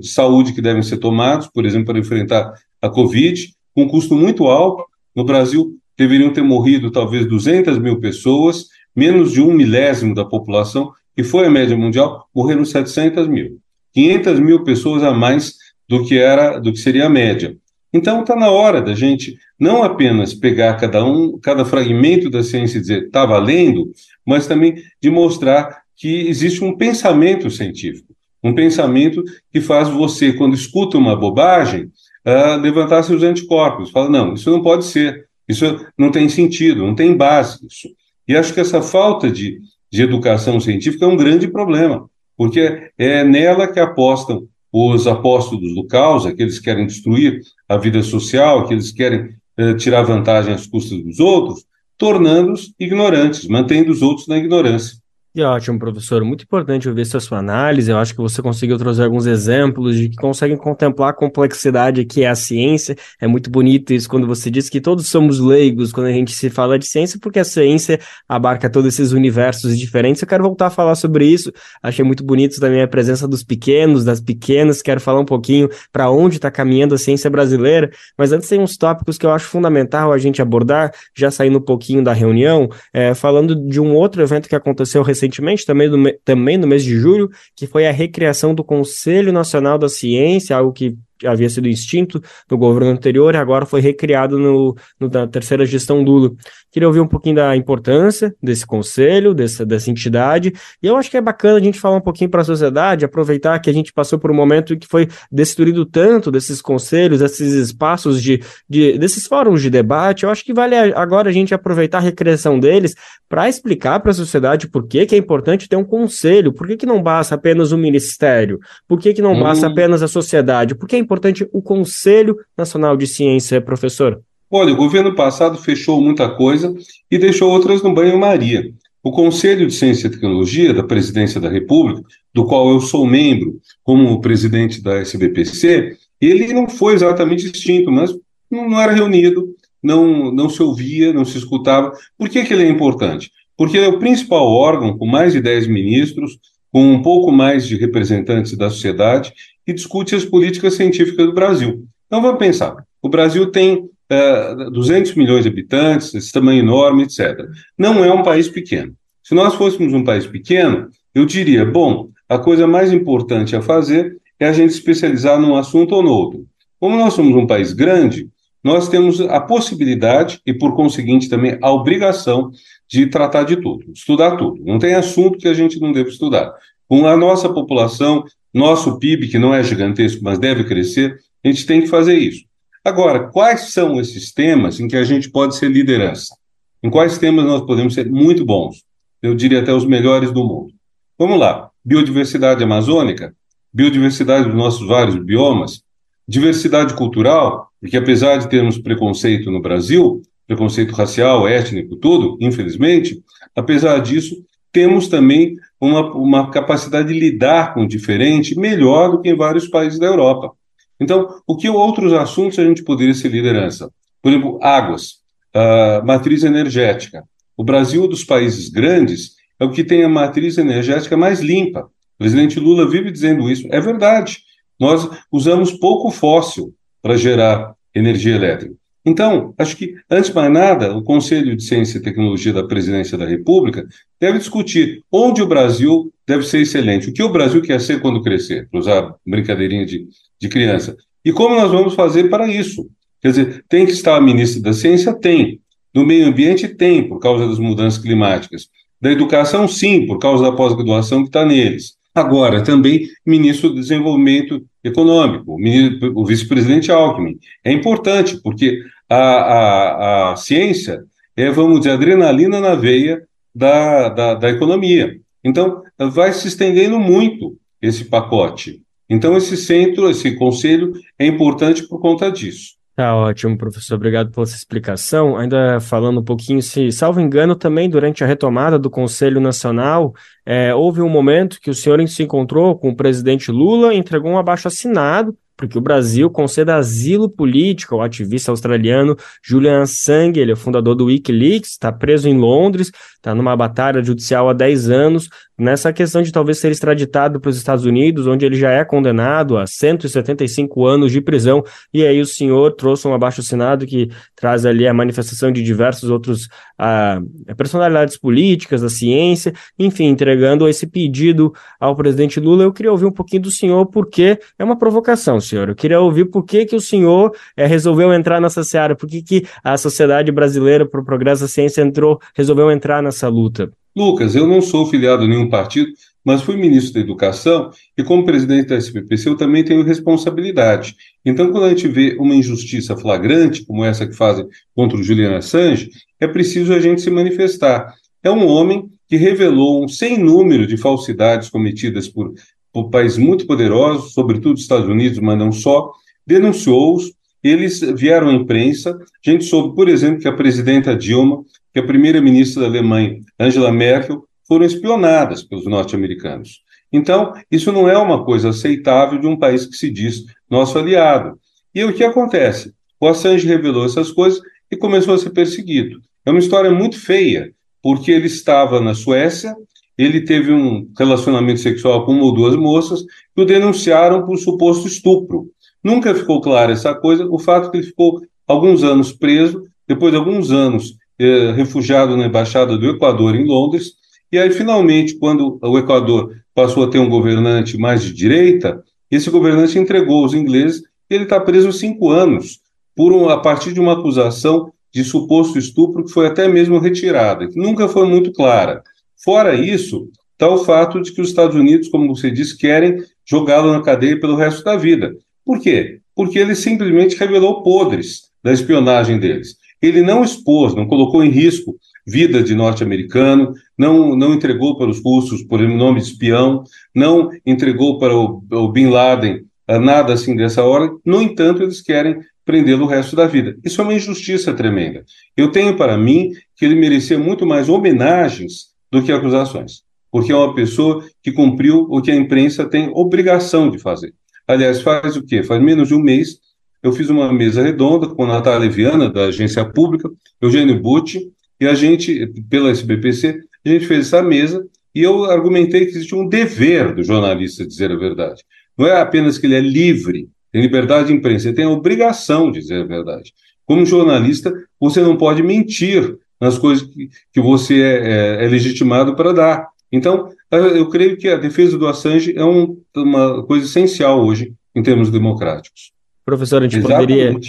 de saúde que devem ser tomados, por exemplo, para enfrentar a Covid, com um custo muito alto. No Brasil, deveriam ter morrido talvez 200 mil pessoas, menos de um milésimo da população, que foi a média mundial, morreram 700 mil. 500 mil pessoas a mais do que era, do que seria a média. Então está na hora da gente não apenas pegar cada um, cada fragmento da ciência e dizer está valendo, mas também de mostrar que existe um pensamento científico, um pensamento que faz você, quando escuta uma bobagem, uh, levantar seus anticorpos, fala não, isso não pode ser, isso não tem sentido, não tem base isso. E acho que essa falta de, de educação científica é um grande problema, porque é nela que apostam os apóstolos do caos, aqueles que querem destruir a vida social, aqueles que querem eh, tirar vantagem às custas dos outros, tornando-os ignorantes, mantendo os outros na ignorância. E ótimo, professor. Muito importante ouvir essa sua análise. Eu acho que você conseguiu trazer alguns exemplos de que conseguem contemplar a complexidade que é a ciência. É muito bonito isso quando você diz que todos somos leigos quando a gente se fala de ciência, porque a ciência abarca todos esses universos diferentes. Eu quero voltar a falar sobre isso. Achei muito bonito também a presença dos pequenos, das pequenas. Quero falar um pouquinho para onde está caminhando a ciência brasileira. Mas antes tem uns tópicos que eu acho fundamental a gente abordar, já saindo um pouquinho da reunião, é, falando de um outro evento que aconteceu recentemente recentemente, também, no, também no mês de julho, que foi a recriação do Conselho Nacional da Ciência, algo que havia sido extinto no governo anterior e agora foi recriado no, no, na terceira gestão Lula. Queria ouvir um pouquinho da importância desse conselho, dessa, dessa entidade, e eu acho que é bacana a gente falar um pouquinho para a sociedade, aproveitar que a gente passou por um momento que foi destruído tanto desses conselhos, desses espaços de, de desses fóruns de debate, eu acho que vale agora a gente aproveitar a recriação deles para explicar para a sociedade por que, que é importante ter um conselho, por que, que não basta apenas o ministério, por que, que não hum. basta apenas a sociedade, por que é importante o Conselho Nacional de Ciência, professor? Olha, o governo passado fechou muita coisa e deixou outras no banho-maria. O Conselho de Ciência e Tecnologia da Presidência da República, do qual eu sou membro como presidente da SBPC, ele não foi exatamente extinto, mas não era reunido, não, não se ouvia, não se escutava. Por que, que ele é importante? Porque ele é o principal órgão, com mais de 10 ministros, com um pouco mais de representantes da sociedade, e discute as políticas científicas do Brasil. Então vamos pensar: o Brasil tem uh, 200 milhões de habitantes, esse tamanho enorme, etc. Não é um país pequeno. Se nós fôssemos um país pequeno, eu diria, bom, a coisa mais importante a fazer é a gente especializar num assunto ou no outro. Como nós somos um país grande, nós temos a possibilidade e, por conseguinte, também a obrigação de tratar de tudo, estudar tudo. Não tem assunto que a gente não deva estudar. Com a nossa população, nosso PIB, que não é gigantesco, mas deve crescer, a gente tem que fazer isso. Agora, quais são esses temas em que a gente pode ser liderança? Em quais temas nós podemos ser muito bons? Eu diria até os melhores do mundo. Vamos lá. Biodiversidade amazônica, biodiversidade dos nossos vários biomas, diversidade cultural, porque apesar de termos preconceito no Brasil, preconceito racial, étnico, tudo, infelizmente, apesar disso, temos também uma, uma capacidade de lidar com o diferente melhor do que em vários países da Europa. Então, o que outros assuntos a gente poderia ser liderança? Por exemplo, águas, uh, matriz energética. O Brasil, dos países grandes, é o que tem a matriz energética mais limpa. O presidente Lula vive dizendo isso. É verdade. Nós usamos pouco fóssil para gerar energia elétrica. Então, acho que, antes de mais nada, o Conselho de Ciência e Tecnologia da Presidência da República deve discutir onde o Brasil deve ser excelente, o que o Brasil quer ser quando crescer, para usar brincadeirinha de, de criança, e como nós vamos fazer para isso. Quer dizer, tem que estar a ministra da Ciência? Tem. Do meio ambiente? Tem, por causa das mudanças climáticas. Da educação? Sim, por causa da pós-graduação que está neles. Agora, também ministro do Desenvolvimento Econômico, o, o vice-presidente Alckmin. É importante, porque a, a, a ciência é, vamos dizer, adrenalina na veia da, da, da economia. Então, vai se estendendo muito esse pacote. Então, esse centro, esse conselho é importante por conta disso. Tá ótimo, professor. Obrigado pela sua explicação. Ainda falando um pouquinho, se salvo engano, também durante a retomada do Conselho Nacional, é, houve um momento que o senhor se encontrou com o presidente Lula e entregou um abaixo assinado porque o Brasil conceda asilo político ao ativista australiano Julian Assange, ele é o fundador do Wikileaks, está preso em Londres, está numa batalha judicial há 10 anos, nessa questão de talvez ser extraditado para os Estados Unidos, onde ele já é condenado a 175 anos de prisão, e aí o senhor trouxe um abaixo-assinado que traz ali a manifestação de diversos outros ah, personalidades políticas, da ciência, enfim, entregando esse pedido ao presidente Lula. Eu queria ouvir um pouquinho do senhor, porque é uma provocação, senhor. Eu queria ouvir por que, que o senhor é, resolveu entrar nessa seara, por que, que a Sociedade Brasileira para o Progresso da Ciência entrou, resolveu entrar nessa luta. Lucas, eu não sou filiado a nenhum partido, mas fui ministro da Educação e, como presidente da SPPC, eu também tenho responsabilidade. Então, quando a gente vê uma injustiça flagrante, como essa que fazem contra o Julian Assange, é preciso a gente se manifestar. É um homem que revelou um sem número de falsidades cometidas por, por países muito poderosos, sobretudo Estados Unidos, mas não só, denunciou-os, eles vieram à imprensa. A gente soube, por exemplo, que a presidenta Dilma, que a primeira-ministra da Alemanha, Angela Merkel, foram espionadas pelos norte-americanos. Então, isso não é uma coisa aceitável de um país que se diz nosso aliado. E o que acontece? O Assange revelou essas coisas e começou a ser perseguido. É uma história muito feia, porque ele estava na Suécia, ele teve um relacionamento sexual com uma ou duas moças que o denunciaram por suposto estupro. Nunca ficou clara essa coisa, o fato que ele ficou alguns anos preso, depois de alguns anos eh, refugiado na Embaixada do Equador em Londres, e aí finalmente, quando o Equador passou a ter um governante mais de direita, esse governante entregou os ingleses e ele está preso cinco anos, por um, a partir de uma acusação de suposto estupro que foi até mesmo retirada, que nunca foi muito clara. Fora isso, está o fato de que os Estados Unidos, como você disse, querem jogá-lo na cadeia pelo resto da vida. Por quê? Porque ele simplesmente revelou podres da espionagem deles. Ele não expôs, não colocou em risco vida de norte-americano, não, não entregou para os russos por nome de espião, não entregou para o, o Bin Laden ah, nada assim dessa hora. No entanto, eles querem prendê-lo o resto da vida. Isso é uma injustiça tremenda. Eu tenho para mim que ele merecia muito mais homenagens do que acusações, porque é uma pessoa que cumpriu o que a imprensa tem obrigação de fazer. Aliás, faz o quê? Faz menos de um mês, eu fiz uma mesa redonda com a Natália Viana, da agência pública, Eugênio Butti, e a gente, pela SBPC, a gente fez essa mesa e eu argumentei que existe um dever do jornalista dizer a verdade. Não é apenas que ele é livre, tem liberdade de imprensa, ele tem a obrigação de dizer a verdade. Como jornalista, você não pode mentir nas coisas que, que você é, é, é legitimado para dar. Então, eu creio que a defesa do Assange é um, uma coisa essencial hoje em termos democráticos. Professor, a gente Exatamente. poderia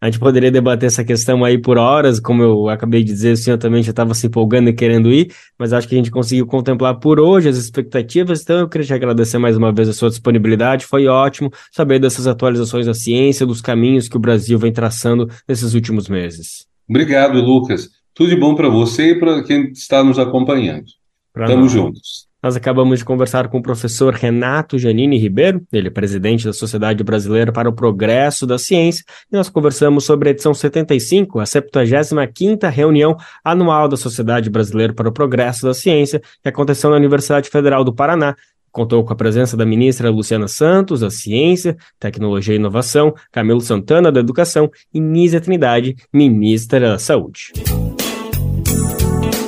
a gente poderia debater essa questão aí por horas, como eu acabei de dizer, o senhor também já estava se empolgando e querendo ir, mas acho que a gente conseguiu contemplar por hoje as expectativas, então eu queria te agradecer mais uma vez a sua disponibilidade, foi ótimo saber dessas atualizações da ciência, dos caminhos que o Brasil vem traçando nesses últimos meses. Obrigado, Lucas. Tudo de bom para você e para quem está nos acompanhando. Estamos juntos. Nós acabamos de conversar com o professor Renato Janine Ribeiro, ele é presidente da Sociedade Brasileira para o Progresso da Ciência, e nós conversamos sobre a edição 75, a 75ª reunião anual da Sociedade Brasileira para o Progresso da Ciência, que aconteceu na Universidade Federal do Paraná. Contou com a presença da ministra Luciana Santos, da Ciência, Tecnologia e Inovação, Camilo Santana, da Educação e Nízia Trindade, ministra da Saúde.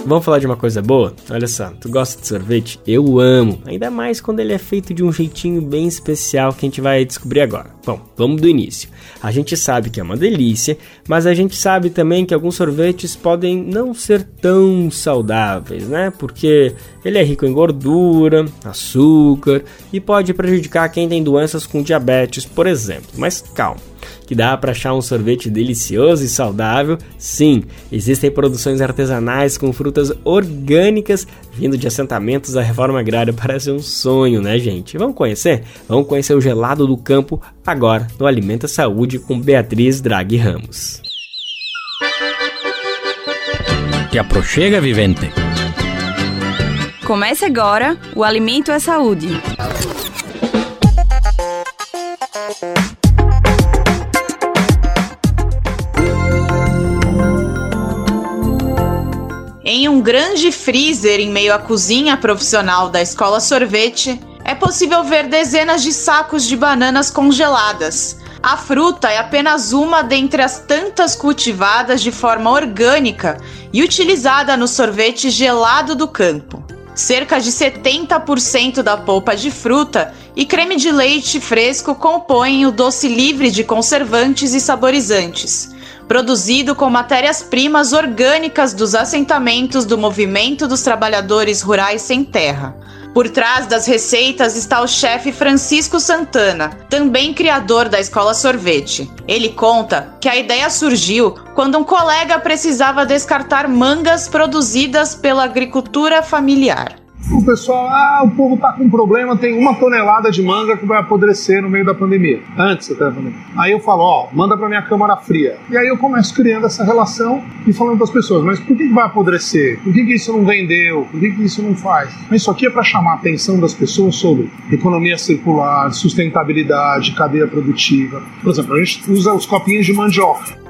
Vamos falar de uma coisa boa? Olha só, tu gosta de sorvete? Eu amo, ainda mais quando ele é feito de um jeitinho bem especial que a gente vai descobrir agora. Bom, vamos do início. A gente sabe que é uma delícia, mas a gente sabe também que alguns sorvetes podem não ser tão saudáveis, né? Porque ele é rico em gordura, açúcar e pode prejudicar quem tem doenças com diabetes, por exemplo. Mas calma que dá para achar um sorvete delicioso e saudável? Sim, existem produções artesanais com frutas orgânicas vindo de assentamentos da reforma agrária. Parece um sonho, né, gente? Vamos conhecer? Vamos conhecer o gelado do campo agora no Alimenta Saúde com Beatriz Draghi Ramos. Te aproxega, vivente. Comece agora o Alimento é Saúde. Em um grande freezer em meio à cozinha profissional da escola sorvete, é possível ver dezenas de sacos de bananas congeladas. A fruta é apenas uma dentre as tantas cultivadas de forma orgânica e utilizada no sorvete gelado do campo. Cerca de 70% da polpa de fruta e creme de leite fresco compõem o doce livre de conservantes e saborizantes produzido com matérias-primas orgânicas dos assentamentos do Movimento dos Trabalhadores Rurais Sem Terra. Por trás das receitas está o chefe Francisco Santana, também criador da Escola Sorvete. Ele conta que a ideia surgiu quando um colega precisava descartar mangas produzidas pela agricultura familiar o pessoal, ah, o povo tá com problema, tem uma tonelada de manga que vai apodrecer no meio da pandemia, antes da pandemia. Aí eu falo, ó, manda pra minha câmara fria. E aí eu começo criando essa relação e falando para as pessoas, mas por que, que vai apodrecer? Por que, que isso não vendeu? Por que, que isso não faz? Mas isso aqui é para chamar a atenção das pessoas sobre economia circular, sustentabilidade, cadeia produtiva. Por exemplo, a gente usa os copinhos de mandioca.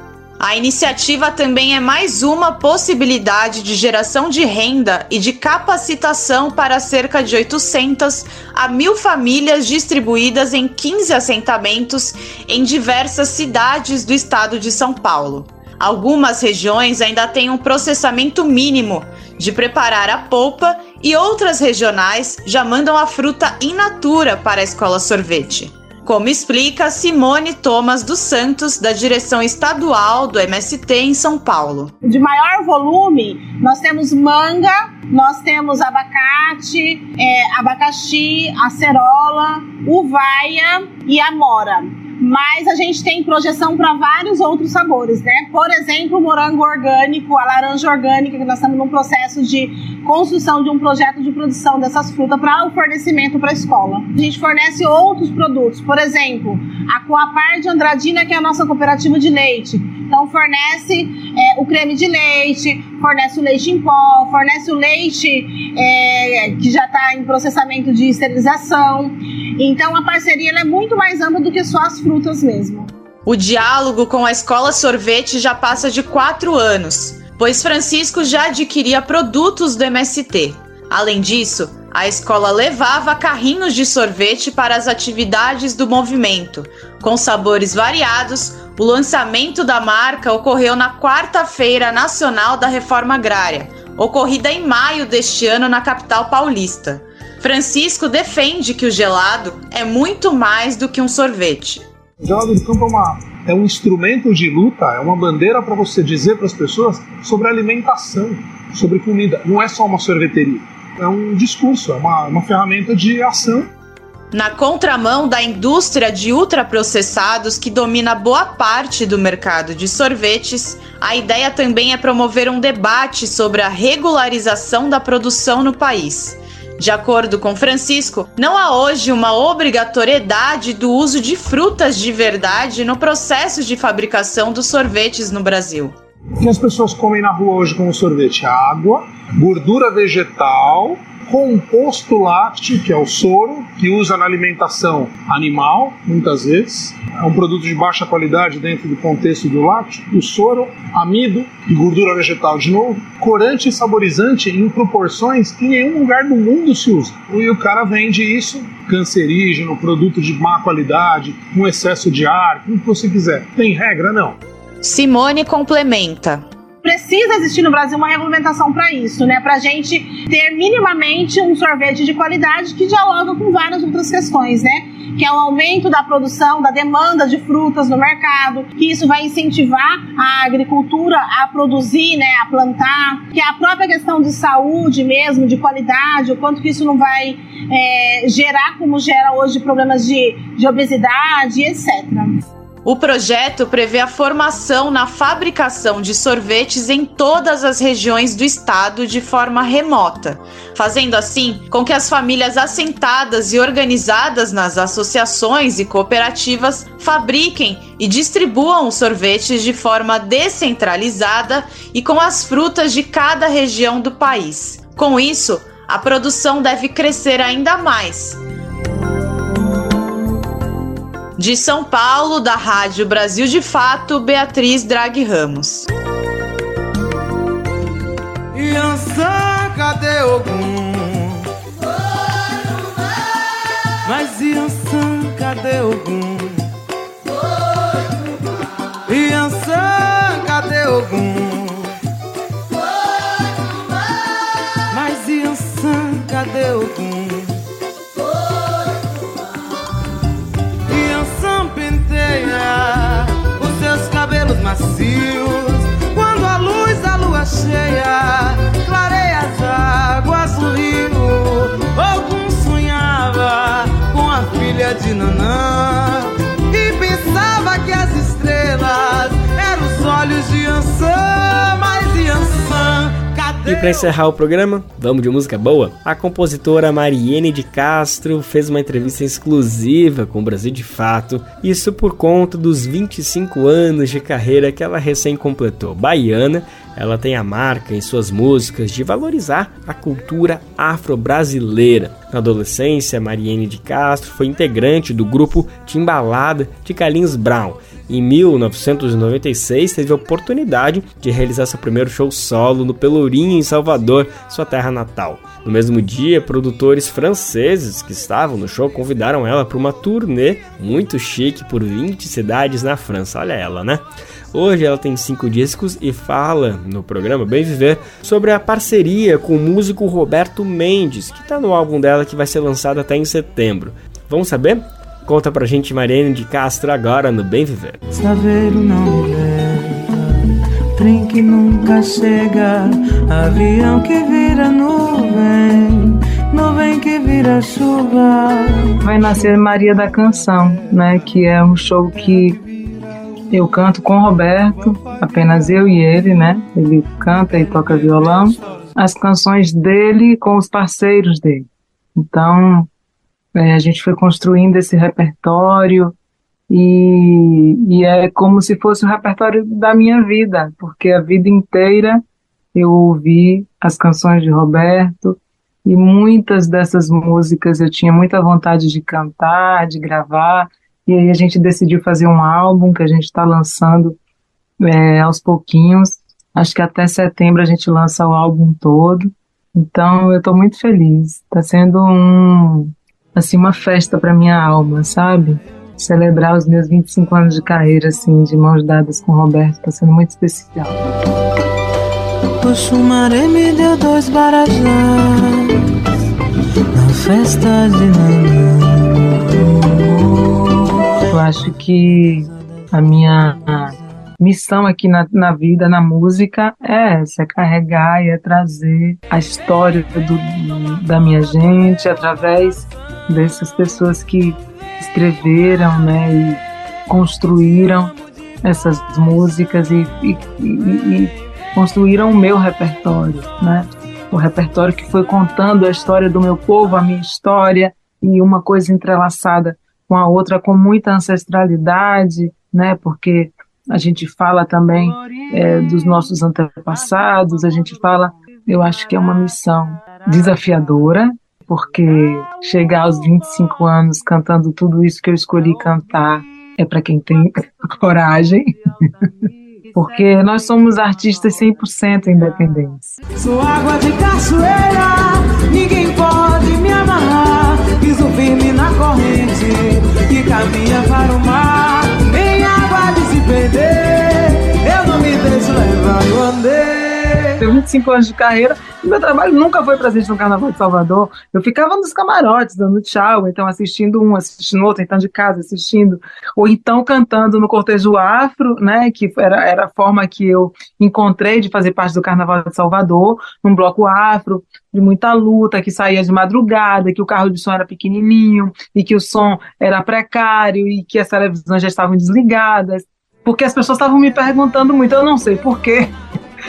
A iniciativa também é mais uma possibilidade de geração de renda e de capacitação para cerca de 800 a 1.000 famílias distribuídas em 15 assentamentos em diversas cidades do estado de São Paulo. Algumas regiões ainda têm um processamento mínimo de preparar a polpa e outras regionais já mandam a fruta in natura para a escola sorvete como explica Simone Thomas dos Santos, da direção estadual do MST em São Paulo. De maior volume, nós temos manga, nós temos abacate, é, abacaxi, acerola, uvaia e amora mas a gente tem projeção para vários outros sabores, né? Por exemplo, o morango orgânico, a laranja orgânica, que nós estamos num processo de construção de um projeto de produção dessas frutas para o fornecimento para a escola. A gente fornece outros produtos, por exemplo, a Coapar de Andradina, que é a nossa cooperativa de leite. Então, fornece é, o creme de leite, fornece o leite em pó, fornece o leite é, que já está em processamento de esterilização. Então, a parceria é muito mais ampla do que só as frutas frutas mesmo. O diálogo com a escola sorvete já passa de quatro anos, pois Francisco já adquiria produtos do MST. Além disso, a escola levava carrinhos de sorvete para as atividades do movimento. Com sabores variados, o lançamento da marca ocorreu na Quarta-feira Nacional da Reforma Agrária, ocorrida em maio deste ano na capital paulista. Francisco defende que o gelado é muito mais do que um sorvete O gelado do campo é, uma, é um instrumento de luta, é uma bandeira para você dizer para as pessoas sobre alimentação, sobre comida. Não é só uma sorveteria, é um discurso, é uma, uma ferramenta de ação na contramão da indústria de ultraprocessados que domina boa parte do mercado de sorvetes, a ideia também é promover um debate sobre a regularização da produção no país. De acordo com Francisco, não há hoje uma obrigatoriedade do uso de frutas de verdade no processo de fabricação dos sorvetes no Brasil. O que as pessoas comem na rua hoje como sorvete? Água, gordura vegetal composto lácteo, que é o soro, que usa na alimentação animal, muitas vezes. É um produto de baixa qualidade dentro do contexto do lácteo. O soro, amido e gordura vegetal de novo. Corante e saborizante em proporções que em nenhum lugar do mundo se usa. E o cara vende isso cancerígeno, produto de má qualidade, com excesso de ar, o que você quiser. Tem regra? Não. Simone complementa precisa existir no Brasil uma regulamentação para isso, né? Para a gente ter minimamente um sorvete de qualidade que dialoga com várias outras questões, né? Que é o aumento da produção, da demanda de frutas no mercado, que isso vai incentivar a agricultura a produzir, né? A plantar, que a própria questão de saúde mesmo, de qualidade, o quanto que isso não vai é, gerar como gera hoje problemas de, de obesidade, etc. O projeto prevê a formação na fabricação de sorvetes em todas as regiões do estado de forma remota, fazendo assim com que as famílias assentadas e organizadas nas associações e cooperativas fabriquem e distribuam os sorvetes de forma descentralizada e com as frutas de cada região do país. Com isso, a produção deve crescer ainda mais de São Paulo, da Rádio Brasil de Fato, Beatriz Drag Ramos. Yansan, cadê Ogum? Mas Yansan, cadê Ogum? Yansan, cadê Ogum? Macios. Quando a luz da lua cheia clareia as águas do rio, algum sonhava com a filha de Nanã e pensava que as estrelas eram os olhos de Ansan, mas Ansan e para encerrar o programa, vamos de música boa? A compositora Mariene de Castro fez uma entrevista exclusiva com o Brasil de Fato, isso por conta dos 25 anos de carreira que ela recém completou. Baiana, ela tem a marca em suas músicas de valorizar a cultura afro-brasileira. Na adolescência, Mariene de Castro foi integrante do grupo Timbalada de Carlinhos Brown em 1996, teve a oportunidade de realizar seu primeiro show solo no Pelourinho, em Salvador, sua terra natal. No mesmo dia, produtores franceses que estavam no show convidaram ela para uma turnê muito chique por 20 cidades na França. Olha ela, né? Hoje ela tem cinco discos e fala no programa Bem Viver sobre a parceria com o músico Roberto Mendes, que está no álbum dela que vai ser lançado até em setembro. Vamos saber? Conta pra gente Mariane de Castro agora no Bem Viver. Saveiro não leva, trem que nunca chega, avião que vira nuvem, nuvem que vira chuva. Vai nascer Maria da Canção, né? Que é um show que eu canto com o Roberto, apenas eu e ele, né? Ele canta e toca violão. As canções dele com os parceiros dele. Então, é, a gente foi construindo esse repertório e, e é como se fosse o repertório da minha vida, porque a vida inteira eu ouvi as canções de Roberto e muitas dessas músicas eu tinha muita vontade de cantar, de gravar, e aí a gente decidiu fazer um álbum que a gente está lançando é, aos pouquinhos. Acho que até setembro a gente lança o álbum todo. Então eu estou muito feliz. Está sendo um, assim uma festa para minha alma, sabe? Celebrar os meus 25 anos de carreira assim, de mãos dadas com o Roberto, está sendo muito especial. O Xumaré me deu dois barajás na festa de Nanã. Eu acho que a minha missão aqui na, na vida, na música, é essa, é carregar e é trazer a história do, da minha gente através dessas pessoas que escreveram, né, e construíram essas músicas e, e, e, e construíram o meu repertório, né? O repertório que foi contando a história do meu povo, a minha história e uma coisa entrelaçada com a outra com muita ancestralidade, né? Porque a gente fala também é, dos nossos antepassados, a gente fala, eu acho que é uma missão desafiadora, porque chegar aos 25 anos cantando tudo isso que eu escolhi cantar é para quem tem coragem. porque nós somos artistas 100% independentes. Sou água de cachoeira, ninguém pode me amarrar. Piso firme na corrente que caminha para o mar. Nem água de se perder, eu não me deixo levar no andei tenho 25 anos de carreira e meu trabalho nunca foi presente no Carnaval de Salvador. Eu ficava nos camarotes, dando tchau, então assistindo um, assistindo outro, então de casa assistindo, ou então cantando no cortejo afro, né, que era, era a forma que eu encontrei de fazer parte do Carnaval de Salvador, num bloco afro, de muita luta, que saía de madrugada, que o carro de som era pequenininho, e que o som era precário, e que as televisões já estavam desligadas, porque as pessoas estavam me perguntando muito, eu não sei por quê,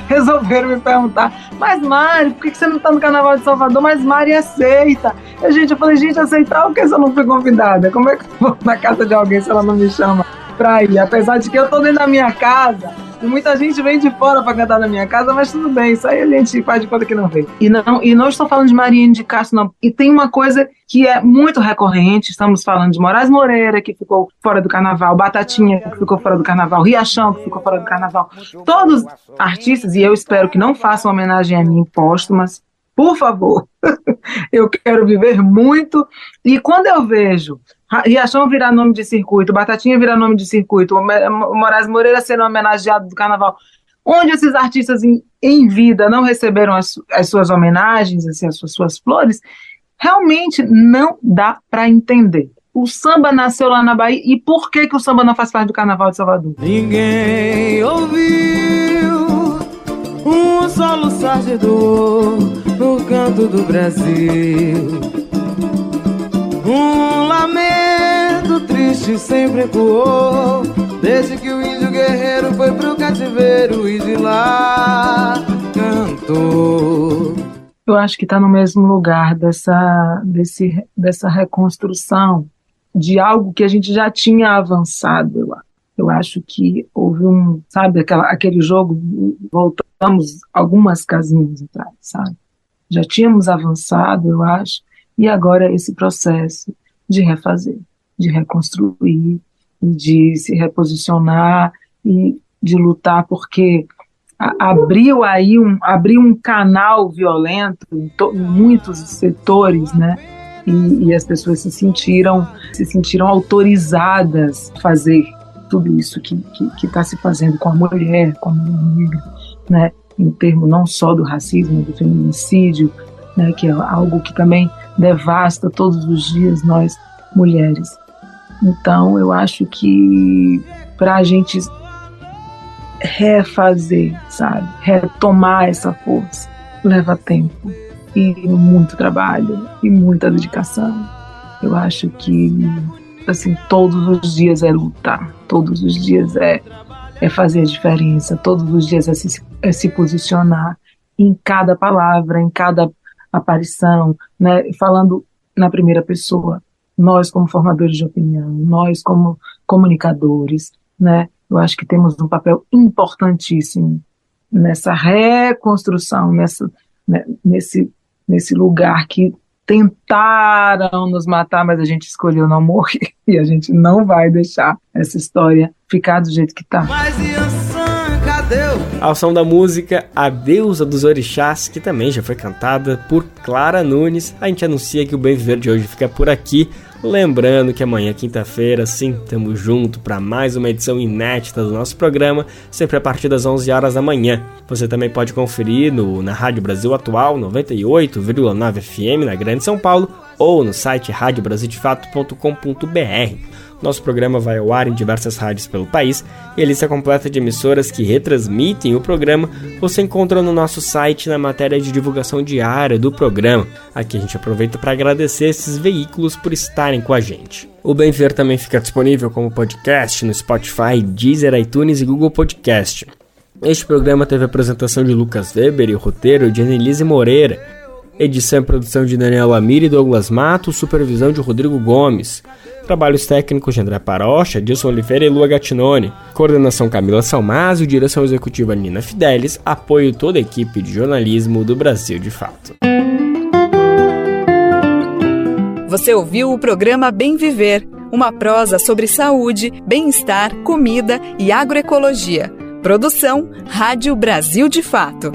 resolveram me perguntar, mas Mari, por que você não está no Carnaval de Salvador? Mas Mari aceita. E, gente, eu falei, gente, aceitar o que se eu não fui convidada? Como é que eu vou na casa de alguém se ela não me chama pra ir? Apesar de que eu tô dentro da minha casa, e muita gente vem de fora para cantar na minha casa, mas tudo bem, isso aí a gente faz de conta que não veio. E não, e não estou falando de Mariane de Castro, não. E tem uma coisa que é muito recorrente, estamos falando de Moraes Moreira, que ficou fora do carnaval, Batatinha, que ficou fora do carnaval, Riachão, que ficou fora do carnaval. Todos artistas, e eu espero que não façam homenagem a mim póstumas, por favor, eu quero viver muito. E quando eu vejo Riachão virar nome de circuito, Batatinha virar nome de circuito, Moraes Moreira sendo homenageado do carnaval. Onde esses artistas em, em vida não receberam as, as suas homenagens, assim, as suas, suas flores, realmente não dá para entender. O samba nasceu lá na Bahia e por que, que o samba não faz parte do Carnaval de Salvador? Ninguém ouviu um solo sargedor no canto do Brasil. Um lamento triste sempre ecoou Desde que o índio guerreiro foi pro cativeiro e de lá cantou eu acho que está no mesmo lugar dessa, desse, dessa reconstrução de algo que a gente já tinha avançado. Eu, eu acho que houve um, sabe, aquela, aquele jogo, voltamos algumas casinhas atrás, sabe? Já tínhamos avançado, eu acho, e agora esse processo de refazer, de reconstruir, de se reposicionar e de lutar, porque abriu aí um, abriu um canal violento em, em muitos setores, né? E, e, as pessoas se sentiram se sentiram autorizadas a fazer tudo isso que está se fazendo com a mulher, com a mulher né? Em termos não só do racismo, do feminicídio, né? Que é algo que também devasta todos os dias nós mulheres. Então, eu acho que para a gente refazer, sabe, retomar essa força, leva tempo e muito trabalho e muita dedicação. Eu acho que assim todos os dias é lutar, todos os dias é é fazer a diferença, todos os dias é se, é se posicionar em cada palavra, em cada aparição, né, falando na primeira pessoa, nós como formadores de opinião, nós como comunicadores, né, eu acho que temos um papel importantíssimo nessa reconstrução, nessa, né, nesse, nesse lugar que tentaram nos matar, mas a gente escolheu não morrer e a gente não vai deixar essa história ficar do jeito que está. Cadê? Ao som da música A Deusa dos Orixás, que também já foi cantada por Clara Nunes, a gente anuncia que o Bem Viver de hoje fica por aqui. Lembrando que amanhã, quinta-feira, sim, estamos junto para mais uma edição inédita do nosso programa, sempre a partir das 11 horas da manhã. Você também pode conferir no, na Rádio Brasil Atual, 98,9 FM, na Grande São Paulo, ou no site radiobrasildefato.com.br. Nosso programa vai ao ar em diversas rádios pelo país e a lista completa de emissoras que retransmitem o programa você encontra no nosso site na matéria de divulgação diária do programa. Aqui a gente aproveita para agradecer esses veículos por estarem com a gente. O Bem Ver também fica disponível como podcast no Spotify, Deezer, iTunes e Google Podcast. Este programa teve a apresentação de Lucas Weber e o roteiro de Annelise Moreira. Edição e produção de Daniel Amir e Douglas Mato, supervisão de Rodrigo Gomes. Trabalhos técnicos de André Parocha, Dilson Oliveira e Lua Gattinone. Coordenação Camila Salmásio, direção executiva Nina Fidelis, apoio toda a equipe de jornalismo do Brasil de Fato. Você ouviu o programa Bem Viver, uma prosa sobre saúde, bem-estar, comida e agroecologia. Produção Rádio Brasil de Fato.